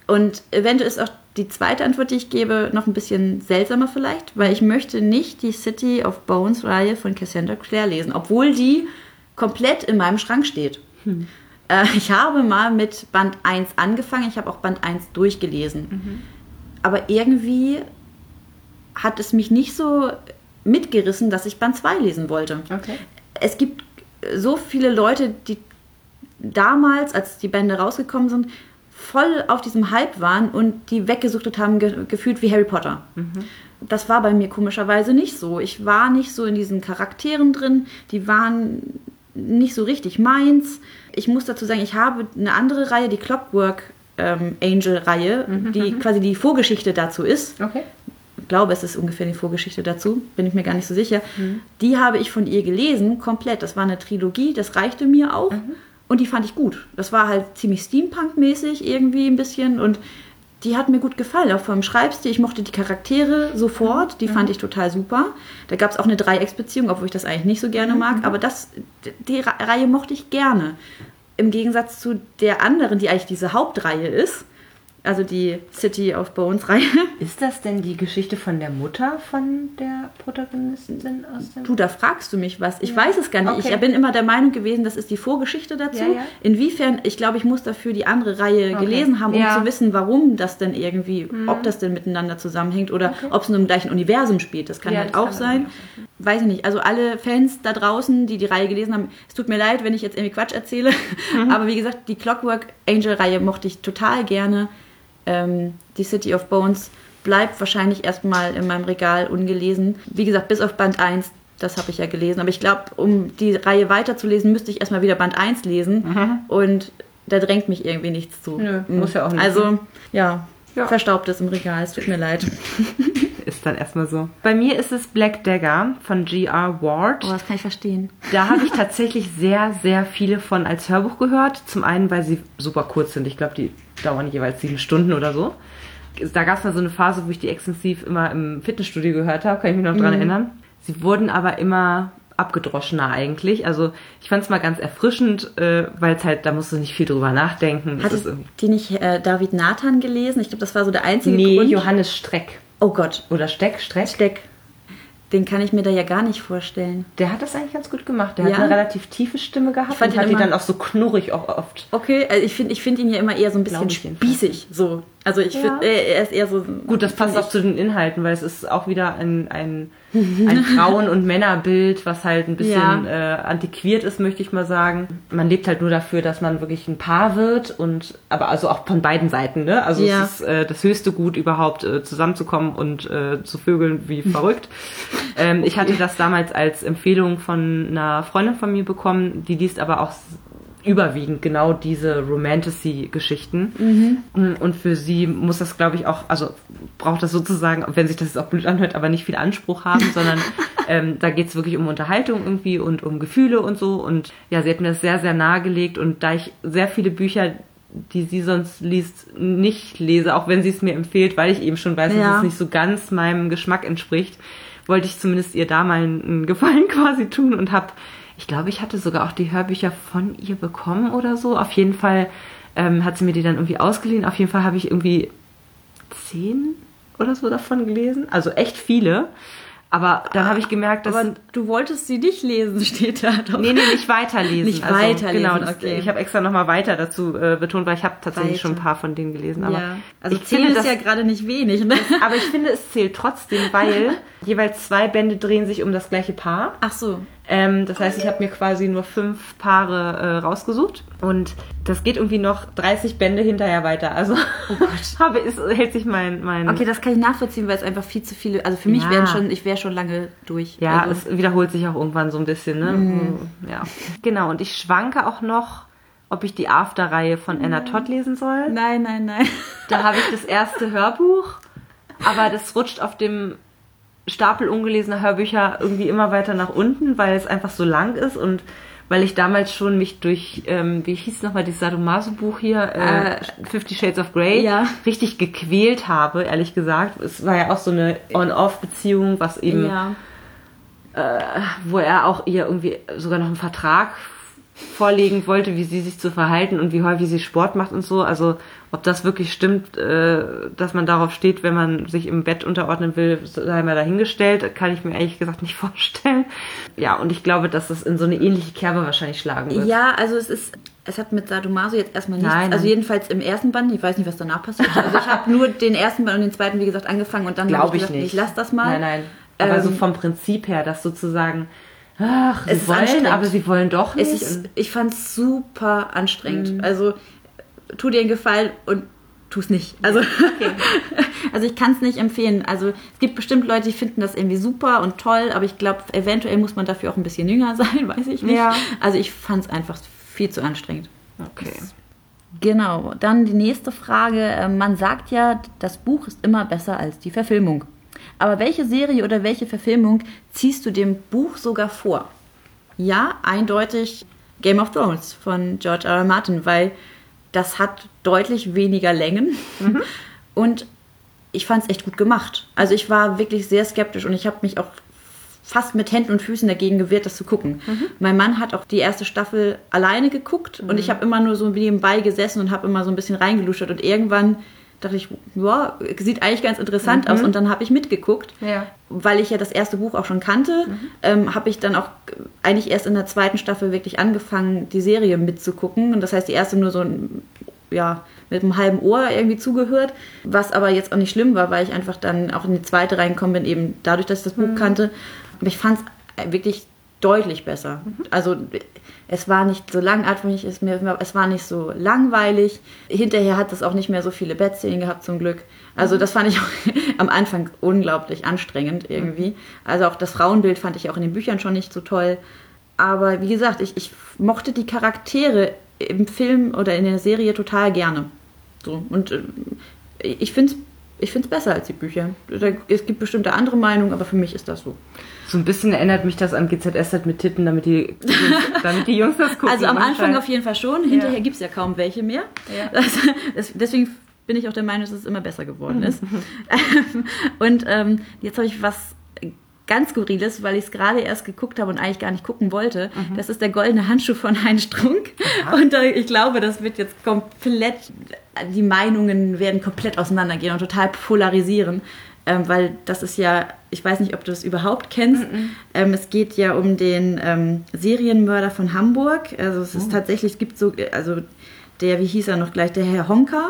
Und eventuell ist auch die zweite Antwort, die ich gebe, noch ein bisschen seltsamer vielleicht, weil ich möchte nicht die City of Bones Reihe von Cassandra Clare lesen, obwohl die komplett in meinem Schrank steht. Äh, ich habe mal mit Band 1 angefangen, ich habe auch Band 1 durchgelesen. Aber irgendwie hat es mich nicht so mitgerissen, dass ich Band 2 lesen wollte Okay. es gibt so viele Leute, die damals, als die Bände rausgekommen sind, voll auf diesem Hype waren und die weggesuchtet haben, ge gefühlt wie Harry Potter. Das war bei mir komischerweise nicht so. Ich war nicht so in diesen Charakteren drin, die waren nicht so richtig meins. Ich muss dazu sagen, ich habe eine andere Reihe, die Clockwork ähm, Angel-Reihe, die quasi die Vorgeschichte dazu ist Okay. Ich glaube, es ist ungefähr die Vorgeschichte dazu, bin ich mir gar nicht so sicher. Die habe ich von ihr gelesen, komplett. Das war eine Trilogie, das reichte mir auch. Und die fand ich gut. Das war halt ziemlich Steampunk-mäßig irgendwie ein bisschen und die hat mir gut gefallen, auch vom Schreibstil. Ich mochte die Charaktere sofort, die fand ich total super. Da gab es auch eine Dreiecksbeziehung, obwohl ich das eigentlich nicht so gerne mag, aber das, die Re- Reihe mochte ich gerne. Im Gegensatz zu der anderen, die eigentlich diese Hauptreihe ist, also die City of Bones Reihe. *laughs* Ist das denn die Geschichte von der Mutter von der Protagonistin aus dem Du, da fragst du mich was. Ich weiß es gar nicht. Okay. Ich bin immer der Meinung gewesen, das ist die Vorgeschichte dazu. Ja, ja. Inwiefern, ich glaube, ich muss dafür die andere Reihe Okay. gelesen haben, um Ja. Mhm. zu wissen, warum das denn irgendwie, ob das denn miteinander zusammenhängt oder ob es nur im gleichen Universum spielt. Das kann Ja, halt das auch kann sein. natürlich Weiß ich nicht. Also alle Fans da draußen, die die Reihe gelesen haben, es tut mir leid, wenn ich jetzt irgendwie Quatsch erzähle. Mhm. *laughs* Aber wie gesagt, die Clockwork Angel Reihe mochte ich total gerne. Ähm, die City of Bones bleibt wahrscheinlich erstmal in meinem Regal ungelesen. Wie gesagt, bis auf Band 1, das habe ich ja gelesen. Aber ich glaube, um die Reihe weiterzulesen, müsste ich erstmal wieder Band 1 lesen. Und da drängt mich irgendwie nichts zu. Nö, Mhm. muss ja auch nicht. Also, ja, Ja. verstaubt es im Regal. Es tut mir leid. *laughs* ist dann erstmal so. Bei mir ist es Black Dagger von G.R. Ward. Oh, das kann ich verstehen. Da habe ich *laughs* tatsächlich sehr, sehr viele von als Hörbuch gehört. Zum einen, weil sie super kurz sind. Ich glaube, die dauern jeweils sieben Stunden oder so. Da gab es mal so eine Phase, wo ich die extensiv immer im Fitnessstudio gehört habe, kann ich mich noch dran erinnern. Sie wurden aber immer abgedroschener eigentlich. Also ich fand es mal ganz erfrischend, äh, weil es halt, da musst du nicht viel drüber nachdenken. Es ist Hatte irgendwie- die nicht äh, David Nathan gelesen? Ich glaube, das war so der einzige nee, Grund. Johannes Streck. Oh Gott, Oder Steck, Streck. Steck. Den kann ich mir da ja gar nicht vorstellen. Der hat das eigentlich ganz gut gemacht. Der Ja? hat eine relativ tiefe Stimme gehabt Ich fand und ihn hat die dann auch so knurrig auch oft. Okay, also ich finde ich find ihn ja immer eher so ein bisschen spießig. So. Also ich Ja. finde, äh, er ist eher so. Gut, das passt auch zu den Inhalten, weil es ist auch wieder ein, ein, ein *laughs* Frauen- und Männerbild, was halt ein bisschen äh, antiquiert ist, möchte ich mal sagen. Man lebt halt nur dafür, dass man wirklich ein Paar wird und aber also auch von beiden Seiten, ne? Also Ja. es ist äh, das höchste Gut überhaupt äh, zusammenzukommen und äh, zu vögeln wie *laughs* verrückt. ähm, ich hatte das damals als Empfehlung von einer Freundin von mir bekommen, die liest aber auch überwiegend genau diese Romantasy-Geschichten. Und für sie muss das, glaube ich, auch, also braucht das sozusagen, wenn sich das jetzt auch blöd anhört, aber nicht viel Anspruch haben, *laughs* sondern ähm, da geht es wirklich um Unterhaltung irgendwie und um Gefühle und so. Und ja, sie hat mir das sehr, sehr nahegelegt. Und da ich sehr viele Bücher, die sie sonst liest, nicht lese, auch wenn sie es mir empfiehlt, weil ich eben schon weiß, Ja. dass es nicht so ganz meinem Geschmack entspricht, wollte ich zumindest ihr da mal einen Gefallen *laughs* quasi tun und habe, ich glaube, ich hatte sogar auch die Hörbücher von ihr bekommen oder so. Auf jeden Fall ähm, hat sie mir die dann irgendwie ausgeliehen. Auf jeden Fall habe ich irgendwie zehn oder so davon gelesen. Also echt viele. Aber dann habe ich gemerkt, dass Aber du wolltest sie nicht lesen, *laughs* steht da doch. Nee, nee, nicht weiterlesen. Nicht weiterlesen, Genau, das, okay. ich habe extra nochmal weiter dazu äh, betont, weil ich habe tatsächlich Weiter. schon ein paar von denen gelesen. Aber ja. Also ich ist das, ja gerade nicht wenig, ne? *laughs* aber ich finde, es zählt trotzdem, weil *laughs* jeweils zwei Bände drehen sich um das gleiche Paar. Ach so. Ähm, das heißt, ich habe mir quasi nur fünf Paare äh, rausgesucht und das geht irgendwie noch 30 Bände hinterher weiter. Also *laughs* habe, ist, hält sich mein, mein Okay, das kann ich nachvollziehen, weil es einfach viel zu viele. Also für mich Ja. wären schon, ich wäre schon lange durch. Ja, also, es wiederholt sich auch irgendwann so ein bisschen, ne? Mhm. Ja. Genau, und ich schwanke auch noch, ob ich die After-Reihe von Anna Todd lesen soll. nein, nein, nein. Da habe ich das erste Hörbuch, aber das rutscht auf dem Stapel ungelesener Hörbücher irgendwie immer weiter nach unten, weil es einfach so lang ist und weil ich damals schon mich durch, ähm, wie hieß nochmal dieses Sadomaso-Buch hier, äh, Äh, Fifty Shades of Grey, ja. richtig gequält habe, ehrlich gesagt. Es war ja auch so eine On-Off-Beziehung, was eben Ja. wo er auch ihr irgendwie sogar noch einen Vertrag vorlegen wollte, wie sie sich zu verhalten und wie häufig sie Sport macht und so. Also ob das wirklich stimmt, äh, dass man darauf steht, wenn man sich im Bett unterordnen will, sei mal dahingestellt, kann ich mir ehrlich gesagt nicht *laughs* vorstellen. Ja, und ich glaube, dass das in so eine ähnliche Kerbe wahrscheinlich schlagen wird. Ja, also es ist, es hat mit Sadomaso jetzt erstmal nichts, Nein, also nein. jedenfalls im ersten Band, ich weiß nicht, was danach passiert. Also ich habe nur den ersten Band und den zweiten, wie gesagt, angefangen und dann Glaube ich ich gesagt, nicht. ich lass das mal. Nein, nein. Aber so Ähm, vom Prinzip her, dass sozusagen, ach, sie Es wollen, aber sie wollen doch nicht. Es ist, ich fand es super anstrengend. Mhm. Also tu dir einen Gefallen und tu es nicht. Also, *laughs* also ich kann es nicht empfehlen. Also es gibt bestimmt Leute, die finden das irgendwie super und toll, aber ich glaube, eventuell muss man dafür auch ein bisschen jünger *laughs* sein, weiß ich nicht. Ja. Also ich fand es einfach viel zu anstrengend. okay. Genau, dann die nächste Frage. Ähm, Man sagt ja, das Buch ist immer besser als die Verfilmung. Aber welche Serie oder welche Verfilmung ziehst du dem Buch sogar vor? Ja, eindeutig Game of Thrones von George R. R. Martin, weil das hat deutlich weniger Längen *laughs* und ich fand es echt gut gemacht. Also ich war wirklich sehr skeptisch und ich habe mich auch fast mit Händen und Füßen dagegen gewehrt, das zu gucken. Mein Mann hat auch die erste Staffel alleine geguckt und ich habe immer nur so nebenbei gesessen und habe immer so ein bisschen reingeluschert und irgendwann dachte ich, ja, sieht eigentlich ganz interessant aus und dann habe ich mitgeguckt. Ja. Weil ich ja das erste Buch auch schon kannte, ähm, habe ich dann auch eigentlich erst in der zweiten Staffel wirklich angefangen, die Serie mitzugucken. Und das heißt, die erste nur so ein, ja, mit einem halben Ohr irgendwie zugehört, was aber jetzt auch nicht schlimm war, weil ich einfach dann auch in die zweite reingekommen bin, eben dadurch, dass ich das Buch kannte. Aber ich fand es wirklich deutlich besser. Also es war nicht so langatmig, es, mir, es war nicht so langweilig. Hinterher hat es auch nicht mehr so viele Bettszenen gehabt, zum Glück. Also das fand ich auch *laughs* am Anfang unglaublich anstrengend irgendwie. Also auch das Frauenbild fand ich auch in den Büchern schon nicht so toll. Aber wie gesagt, ich, ich mochte die Charaktere im Film oder in der Serie total gerne. So, und äh, ich finde es ich find's besser als die Bücher. Es gibt bestimmte andere Meinungen, aber für mich ist das so. So ein bisschen erinnert mich das an GZSZ mit Titten, damit die, *laughs* damit die Jungs das gucken. Also am Anfang anscheinend. auf jeden Fall schon. Hinterher Ja. gibt es ja kaum welche mehr. Ja. *laughs* Das, deswegen bin ich auch der Meinung, dass es immer besser geworden ist. *laughs* und ähm, jetzt habe ich was ganz Skurriles, weil ich es gerade erst geguckt habe und eigentlich gar nicht gucken wollte. Das ist der goldene Handschuh von Heinz Strunk. Und äh, ich glaube, das wird jetzt komplett, die Meinungen werden komplett auseinandergehen und total polarisieren. Ähm, weil das ist ja, ich weiß nicht, ob du es überhaupt kennst. Ähm, es geht ja um den ähm, Serienmörder von Hamburg. Also es ist tatsächlich, es gibt so, also der, wie hieß er noch gleich, der Herr Honka.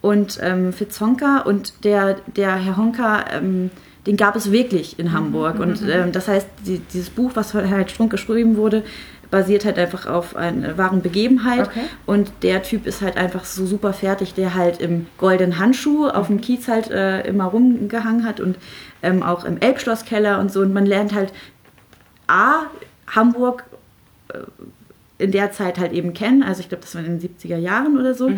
Und ähm, Fitz Honka. Und der, der Herr Honka, ähm, den gab es wirklich in Hamburg. Und ähm, das heißt, die, dieses Buch, was von Herrn Strunk geschrieben wurde, basiert halt einfach auf einer wahren Begebenheit. Okay. Und der Typ ist halt einfach so super fertig, der halt im goldenen Handschuh auf dem Kiez halt äh, immer rumgehangen hat und ähm, auch im Elbschlosskeller und so. Und man lernt halt A, Hamburg äh, in der Zeit halt eben kennen. Also ich glaube, das war in den 70er Jahren oder so.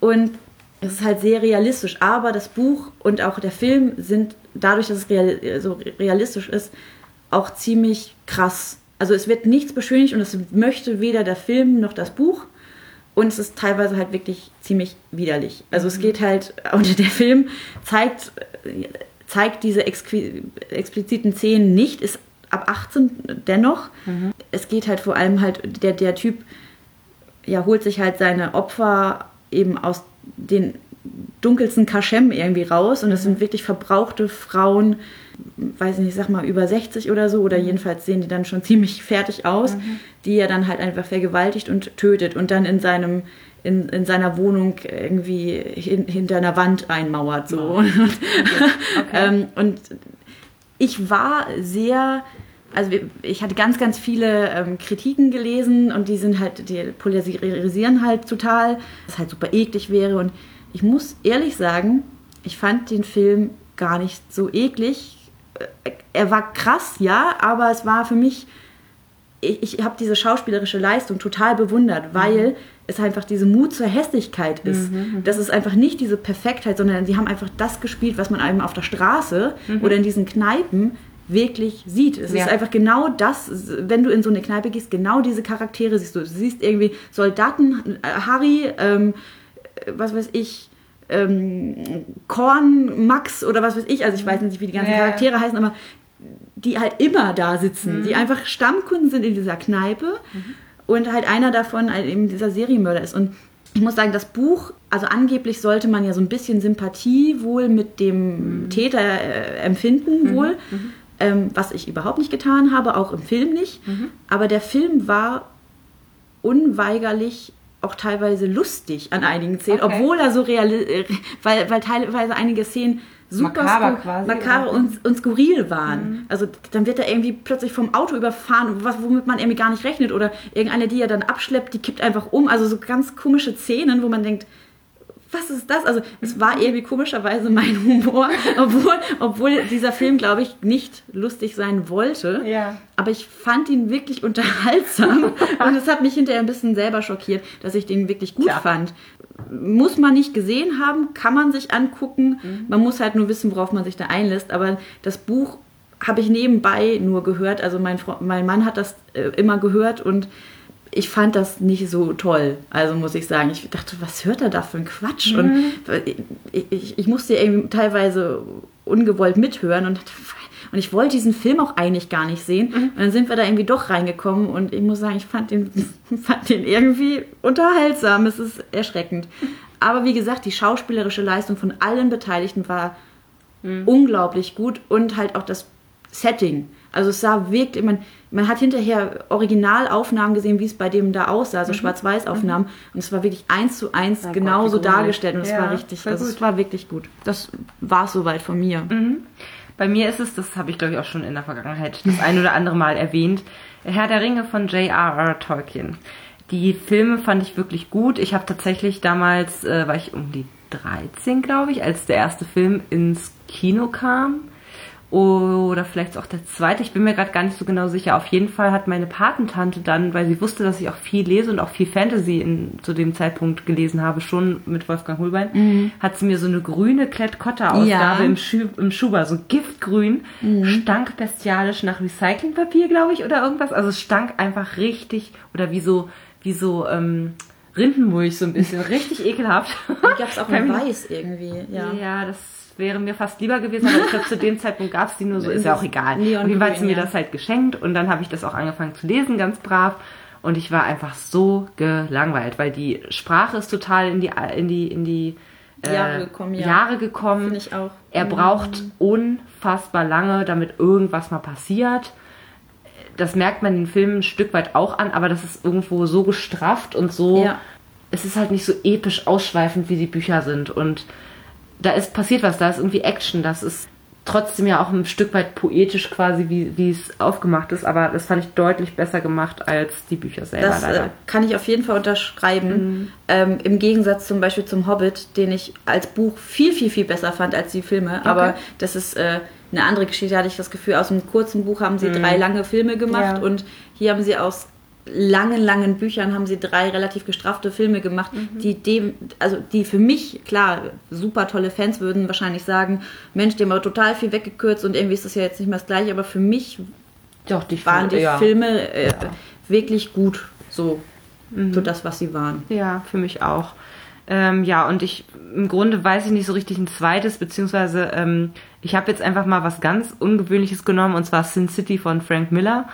Und es ist halt sehr realistisch. Aber das Buch und auch der Film sind dadurch, dass es real, so realistisch ist, auch ziemlich krass. Also es wird nichts beschönigt und es möchte weder der Film noch das Buch. Und es ist teilweise halt wirklich ziemlich widerlich. Also es geht halt, *laughs* und der Film zeigt, zeigt diese expliziten Szenen nicht, ist ab 18 dennoch. Es geht halt vor allem halt, der, der Typ ja, holt sich halt seine Opfer eben aus den dunkelsten Kaschem irgendwie raus. Und es sind wirklich verbrauchte Frauen, weiß nicht, ich sag mal über 60 oder so. Oder jedenfalls sehen die dann schon *laughs* ziemlich fertig aus, die er dann halt einfach vergewaltigt und tötet und dann in seinem in, in seiner Wohnung irgendwie hin, hinter einer Wand einmauert so. *laughs* Und, ähm, und ich war sehr, also ich hatte ganz, ganz viele ähm, Kritiken gelesen und die sind halt, die polarisieren halt total, dass es halt super eklig wäre. Und ich muss ehrlich sagen, ich fand den Film gar nicht so eklig. Er war krass, ja, aber es war für mich, ich, ich habe diese schauspielerische Leistung total bewundert, weil es einfach diese Mut zur Hässlichkeit ist. Das ist einfach nicht diese Perfektheit, sondern sie haben einfach das gespielt, was man einem auf der Straße oder in diesen Kneipen wirklich sieht. Es Ja. ist einfach genau das, wenn du in so eine Kneipe gehst, genau diese Charaktere siehst du. Du siehst irgendwie Soldaten, äh, Harry, ähm, äh, was weiß ich, ähm, Korn, Max oder was weiß ich, also ich weiß nicht, wie die ganzen Ja. Charaktere heißen, aber die halt immer da sitzen, die einfach Stammkunden sind in dieser Kneipe und halt einer davon halt eben dieser Serienmörder ist. Und ich muss sagen, das Buch, also angeblich sollte man ja so ein bisschen Sympathie wohl mit dem mhm. Täter äh, empfinden, mhm. wohl. Mhm. Ähm, was ich überhaupt nicht getan habe, auch im Film nicht. Mhm. Aber der Film war unweigerlich auch teilweise lustig an einigen Szenen, okay. obwohl er so real, äh, weil, weil teilweise einige Szenen super makaber, quasi, makaber und, und, skurril waren. Mhm. Also dann wird er irgendwie plötzlich vom Auto überfahren, was, womit man irgendwie gar nicht rechnet. Oder irgendeine, die er dann abschleppt, die kippt einfach um. Also so ganz komische Szenen, wo man denkt, was ist das? Also es war irgendwie komischerweise mein Humor, obwohl, obwohl dieser Film, glaube ich, nicht lustig sein wollte. Ja. Aber ich fand ihn wirklich unterhaltsam *laughs* und es hat mich hinterher ein bisschen selber schockiert, dass ich den wirklich gut Klar. fand. Muss man nicht gesehen haben, kann man sich angucken. Mhm. Man muss halt nur wissen, worauf man sich da einlässt. Aber das Buch habe ich nebenbei nur gehört. Also mein, mein Mann hat das äh, immer gehört und ich fand das nicht so toll. Also muss ich sagen, ich dachte, was hört er da für ein Quatsch? Mhm. Und ich, ich, ich, musste irgendwie teilweise ungewollt mithören und und ich wollte diesen Film auch eigentlich gar nicht sehen. Mhm. Und dann sind wir da irgendwie doch reingekommen und ich muss sagen, ich fand den, *laughs* fand den irgendwie unterhaltsam. Es ist erschreckend. Aber wie gesagt, die schauspielerische Leistung von allen Beteiligten war mhm. unglaublich gut und halt auch das Setting. Also es sah wirklich, man, man hat hinterher Originalaufnahmen gesehen, wie es bei dem da aussah, also mhm. Schwarz-Weiß-Aufnahmen. Mhm. Und es war wirklich eins zu eins ja, genauso dargestellt. Und es ja, war richtig, also es war wirklich gut. Das war es soweit von mir. Mhm. Bei mir ist es, das habe ich glaube ich auch schon in der Vergangenheit das ein oder andere Mal erwähnt, Herr der Ringe von J.R.R. Tolkien. Die Filme fand ich wirklich gut. Ich habe tatsächlich damals, äh, war ich um die 13, glaube ich, als der erste Film ins Kino kam oder vielleicht auch der zweite, ich bin mir gerade gar nicht so genau sicher. Auf jeden Fall hat meine Patentante dann, weil sie wusste, dass ich auch viel lese und auch viel Fantasy in, zu dem Zeitpunkt gelesen habe, schon mit Wolfgang Holbein, mhm. hat sie mir so eine grüne Klett-Cotta-Ausgabe ja. im, Schu im Schuber, so giftgrün, mhm. stank bestialisch nach Recyclingpapier, glaube ich, oder irgendwas. Also es stank einfach richtig, oder wie so, wie so, ähm, Rindenmulch so ein bisschen, *laughs* richtig ekelhaft. Gab es auch *laughs* in Weiß irgendwie, ja. Ja, das wäre mir fast lieber gewesen, aber ich glaube, zu dem Zeitpunkt gab es die nur so, ist ja auch egal. Jeden Fall hat sie mir das halt geschenkt und dann habe ich das auch angefangen zu lesen, ganz brav. Und ich war einfach so gelangweilt, weil die Sprache ist total in die, in die, in die äh, Jahre gekommen. Ja. Jahre gekommen. Finde ich auch. Er braucht mhm. unfassbar lange, damit irgendwas mal passiert. Das merkt man in den Filmen ein Stück weit auch an, aber das ist irgendwo so gestrafft und so. Ja. Es ist halt nicht so episch ausschweifend, wie die Bücher sind. Und da ist passiert was, da ist irgendwie Action, das ist trotzdem ja auch ein Stück weit poetisch quasi, wie, wie es aufgemacht ist, aber das fand ich deutlich besser gemacht als die Bücher selber. Das leider. Äh, kann ich auf jeden Fall unterschreiben. Mhm. Ähm, Im Gegensatz zum Beispiel zum Hobbit, den ich als Buch viel, viel, viel besser fand als die Filme. Okay. Aber das ist äh, eine andere Geschichte, hatte ich das Gefühl. Aus einem kurzen Buch haben sie mhm. drei lange Filme gemacht ja. und hier haben sie aus langen, langen Büchern haben sie drei relativ gestraffte Filme gemacht, mhm. die dem, also die für mich, klar, super tolle Fans würden wahrscheinlich sagen, Mensch, die haben aber total viel weggekürzt und irgendwie ist das ja jetzt nicht mehr das gleiche, aber für mich Doch, die waren die ja. Filme äh, ja. wirklich gut, so, mhm. so das, was sie waren. Ja, für mich auch. Ähm, ja, und ich, im Grunde weiß ich nicht so richtig ein zweites, beziehungsweise ähm, ich habe jetzt einfach mal was ganz Ungewöhnliches genommen, und zwar Sin City von Frank Miller.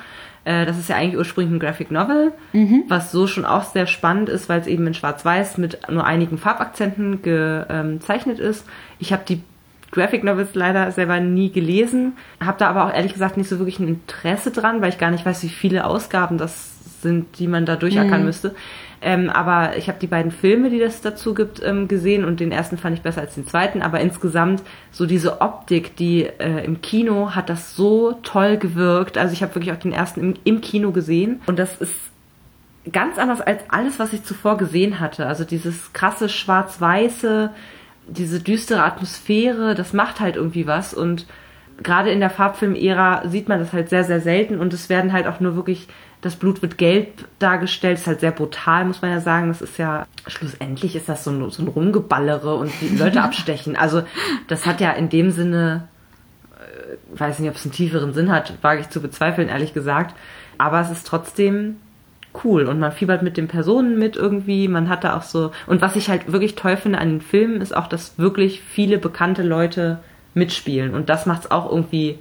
Äh, das ist ja eigentlich ursprünglich ein Graphic Novel, mhm. was so schon auch sehr spannend ist, weil es eben in Schwarz-Weiß mit nur einigen Farbakzenten gezeichnet ist. Ich habe die Graphic Novels leider selber nie gelesen, habe da aber auch ehrlich gesagt nicht so wirklich ein Interesse dran, weil ich gar nicht weiß, wie viele Ausgaben das sind, die man da durchackern mhm. müsste. Ähm, aber ich habe die beiden Filme, die das dazu gibt, ähm, gesehen und den ersten fand ich besser als den zweiten. Aber insgesamt so diese Optik, die äh, im Kino hat das so toll gewirkt. Also ich habe wirklich auch den ersten im, im Kino gesehen und das ist ganz anders als alles, was ich zuvor gesehen hatte. Also dieses krasse Schwarz-Weiße, diese düstere Atmosphäre, das macht halt irgendwie was und gerade in der Farbfilm-Ära sieht man das halt sehr, sehr selten und es werden halt auch nur wirklich das Blut wird gelb dargestellt, ist halt sehr brutal, muss man ja sagen. Das ist ja, schlussendlich ist das so ein, so ein Rumgeballere und die Leute *laughs* abstechen. Also das hat ja in dem Sinne, äh, weiß nicht, ob es einen tieferen Sinn hat, wage ich zu bezweifeln, ehrlich gesagt. Aber es ist trotzdem cool und man fiebert mit den Personen mit irgendwie. Man hat da auch so, und was ich halt wirklich toll finde an den Filmen, ist auch, dass wirklich viele bekannte Leute mitspielen und das macht es auch irgendwie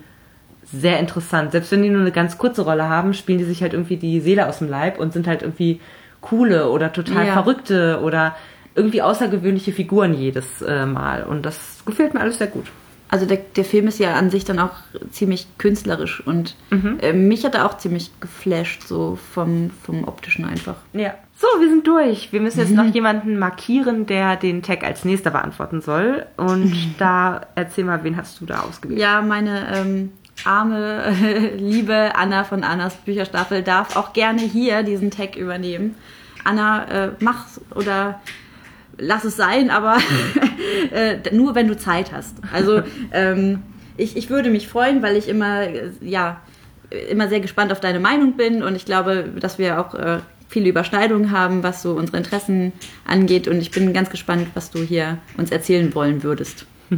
sehr interessant. Selbst wenn die nur eine ganz kurze Rolle haben, spielen die sich halt irgendwie die Seele aus dem Leib und sind halt irgendwie coole oder total ja. verrückte oder irgendwie außergewöhnliche Figuren jedes äh, Mal. Und das gefällt mir alles sehr gut. Also der, der Film ist ja an sich dann auch ziemlich künstlerisch und mhm. äh, mich hat er auch ziemlich geflasht, so vom, vom optischen einfach. Ja. So, wir sind durch. Wir müssen jetzt noch jemanden markieren, der den Tag als nächster beantworten soll. Und *laughs* da erzähl mal, wen hast du da ausgewählt? Ja, meine ähm, arme, *laughs* liebe Anna von Annas Bücherstaffel darf auch gerne hier diesen Tag übernehmen. Anna, äh, mach oder lass es sein, aber *laughs* äh, nur wenn du Zeit hast. Also ähm, ich, ich würde mich freuen, weil ich immer, äh, ja, immer sehr gespannt auf deine Meinung bin und ich glaube, dass wir auch äh, viele Überschneidungen haben, was so unsere Interessen angeht und ich bin ganz gespannt, was du hier uns erzählen wollen würdest. *laughs*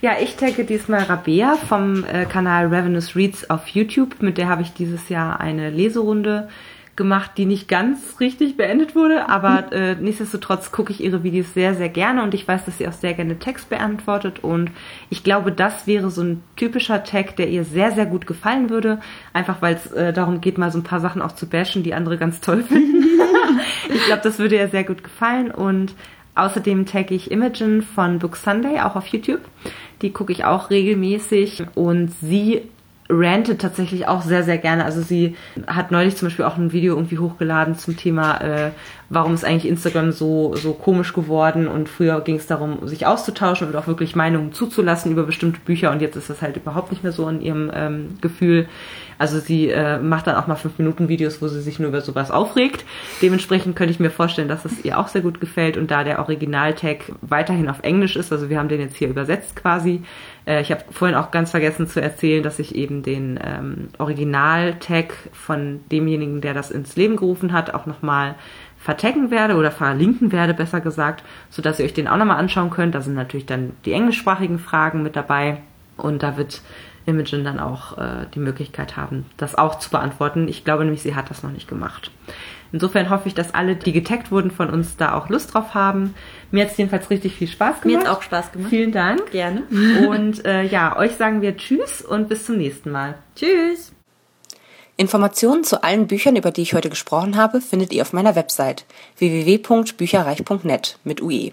Ja, ich tagge diesmal Rabea vom äh, Kanal Ravenous Reads auf YouTube. Mit der habe ich dieses Jahr eine Leserunde gemacht, die nicht ganz richtig beendet wurde, aber äh, nichtsdestotrotz gucke ich ihre Videos sehr, sehr gerne und ich weiß, dass sie auch sehr gerne Text beantwortet. Und ich glaube, das wäre so ein typischer Tag, der ihr sehr, sehr gut gefallen würde, einfach weil es äh, darum geht, mal so ein paar Sachen auch zu bashen, die andere ganz toll finden. *laughs* ich glaube, das würde ihr sehr gut gefallen. Und Außerdem tagge ich Imogen von Book Sunday auch auf YouTube. Die gucke ich auch regelmäßig und sie rantet tatsächlich auch sehr, sehr gerne. Also sie hat neulich zum Beispiel auch ein Video irgendwie hochgeladen zum Thema, äh, warum ist eigentlich Instagram so, so komisch geworden und früher ging es darum, sich auszutauschen und auch wirklich Meinungen zuzulassen über bestimmte Bücher und jetzt ist das halt überhaupt nicht mehr so in ihrem ähm, Gefühl. Also sie äh, macht dann auch mal fünf Minuten Videos, wo sie sich nur über sowas aufregt. Dementsprechend könnte ich mir vorstellen, dass es ihr auch sehr gut gefällt und da der Original-Tag weiterhin auf Englisch ist, also wir haben den jetzt hier übersetzt quasi. Äh, ich habe vorhin auch ganz vergessen zu erzählen, dass ich eben den ähm, Original-Tag von demjenigen, der das ins Leben gerufen hat, auch nochmal vertaggen werde oder verlinken werde, besser gesagt, so dass ihr euch den auch nochmal anschauen könnt. Da sind natürlich dann die englischsprachigen Fragen mit dabei und da wird Imogen dann auch äh, die Möglichkeit haben, das auch zu beantworten. Ich glaube nämlich, sie hat das noch nicht gemacht. Insofern hoffe ich, dass alle, die getaggt wurden von uns, da auch Lust drauf haben. Mir hat es jedenfalls richtig viel Spaß gemacht. Mir hat auch Spaß gemacht. Vielen Dank. Gerne. *laughs* Und äh, ja, euch sagen wir Tschüss und bis zum nächsten Mal. Tschüss. Informationen zu allen Büchern, über die ich heute gesprochen habe, findet ihr auf meiner Website www.bücherreich.net mit UE.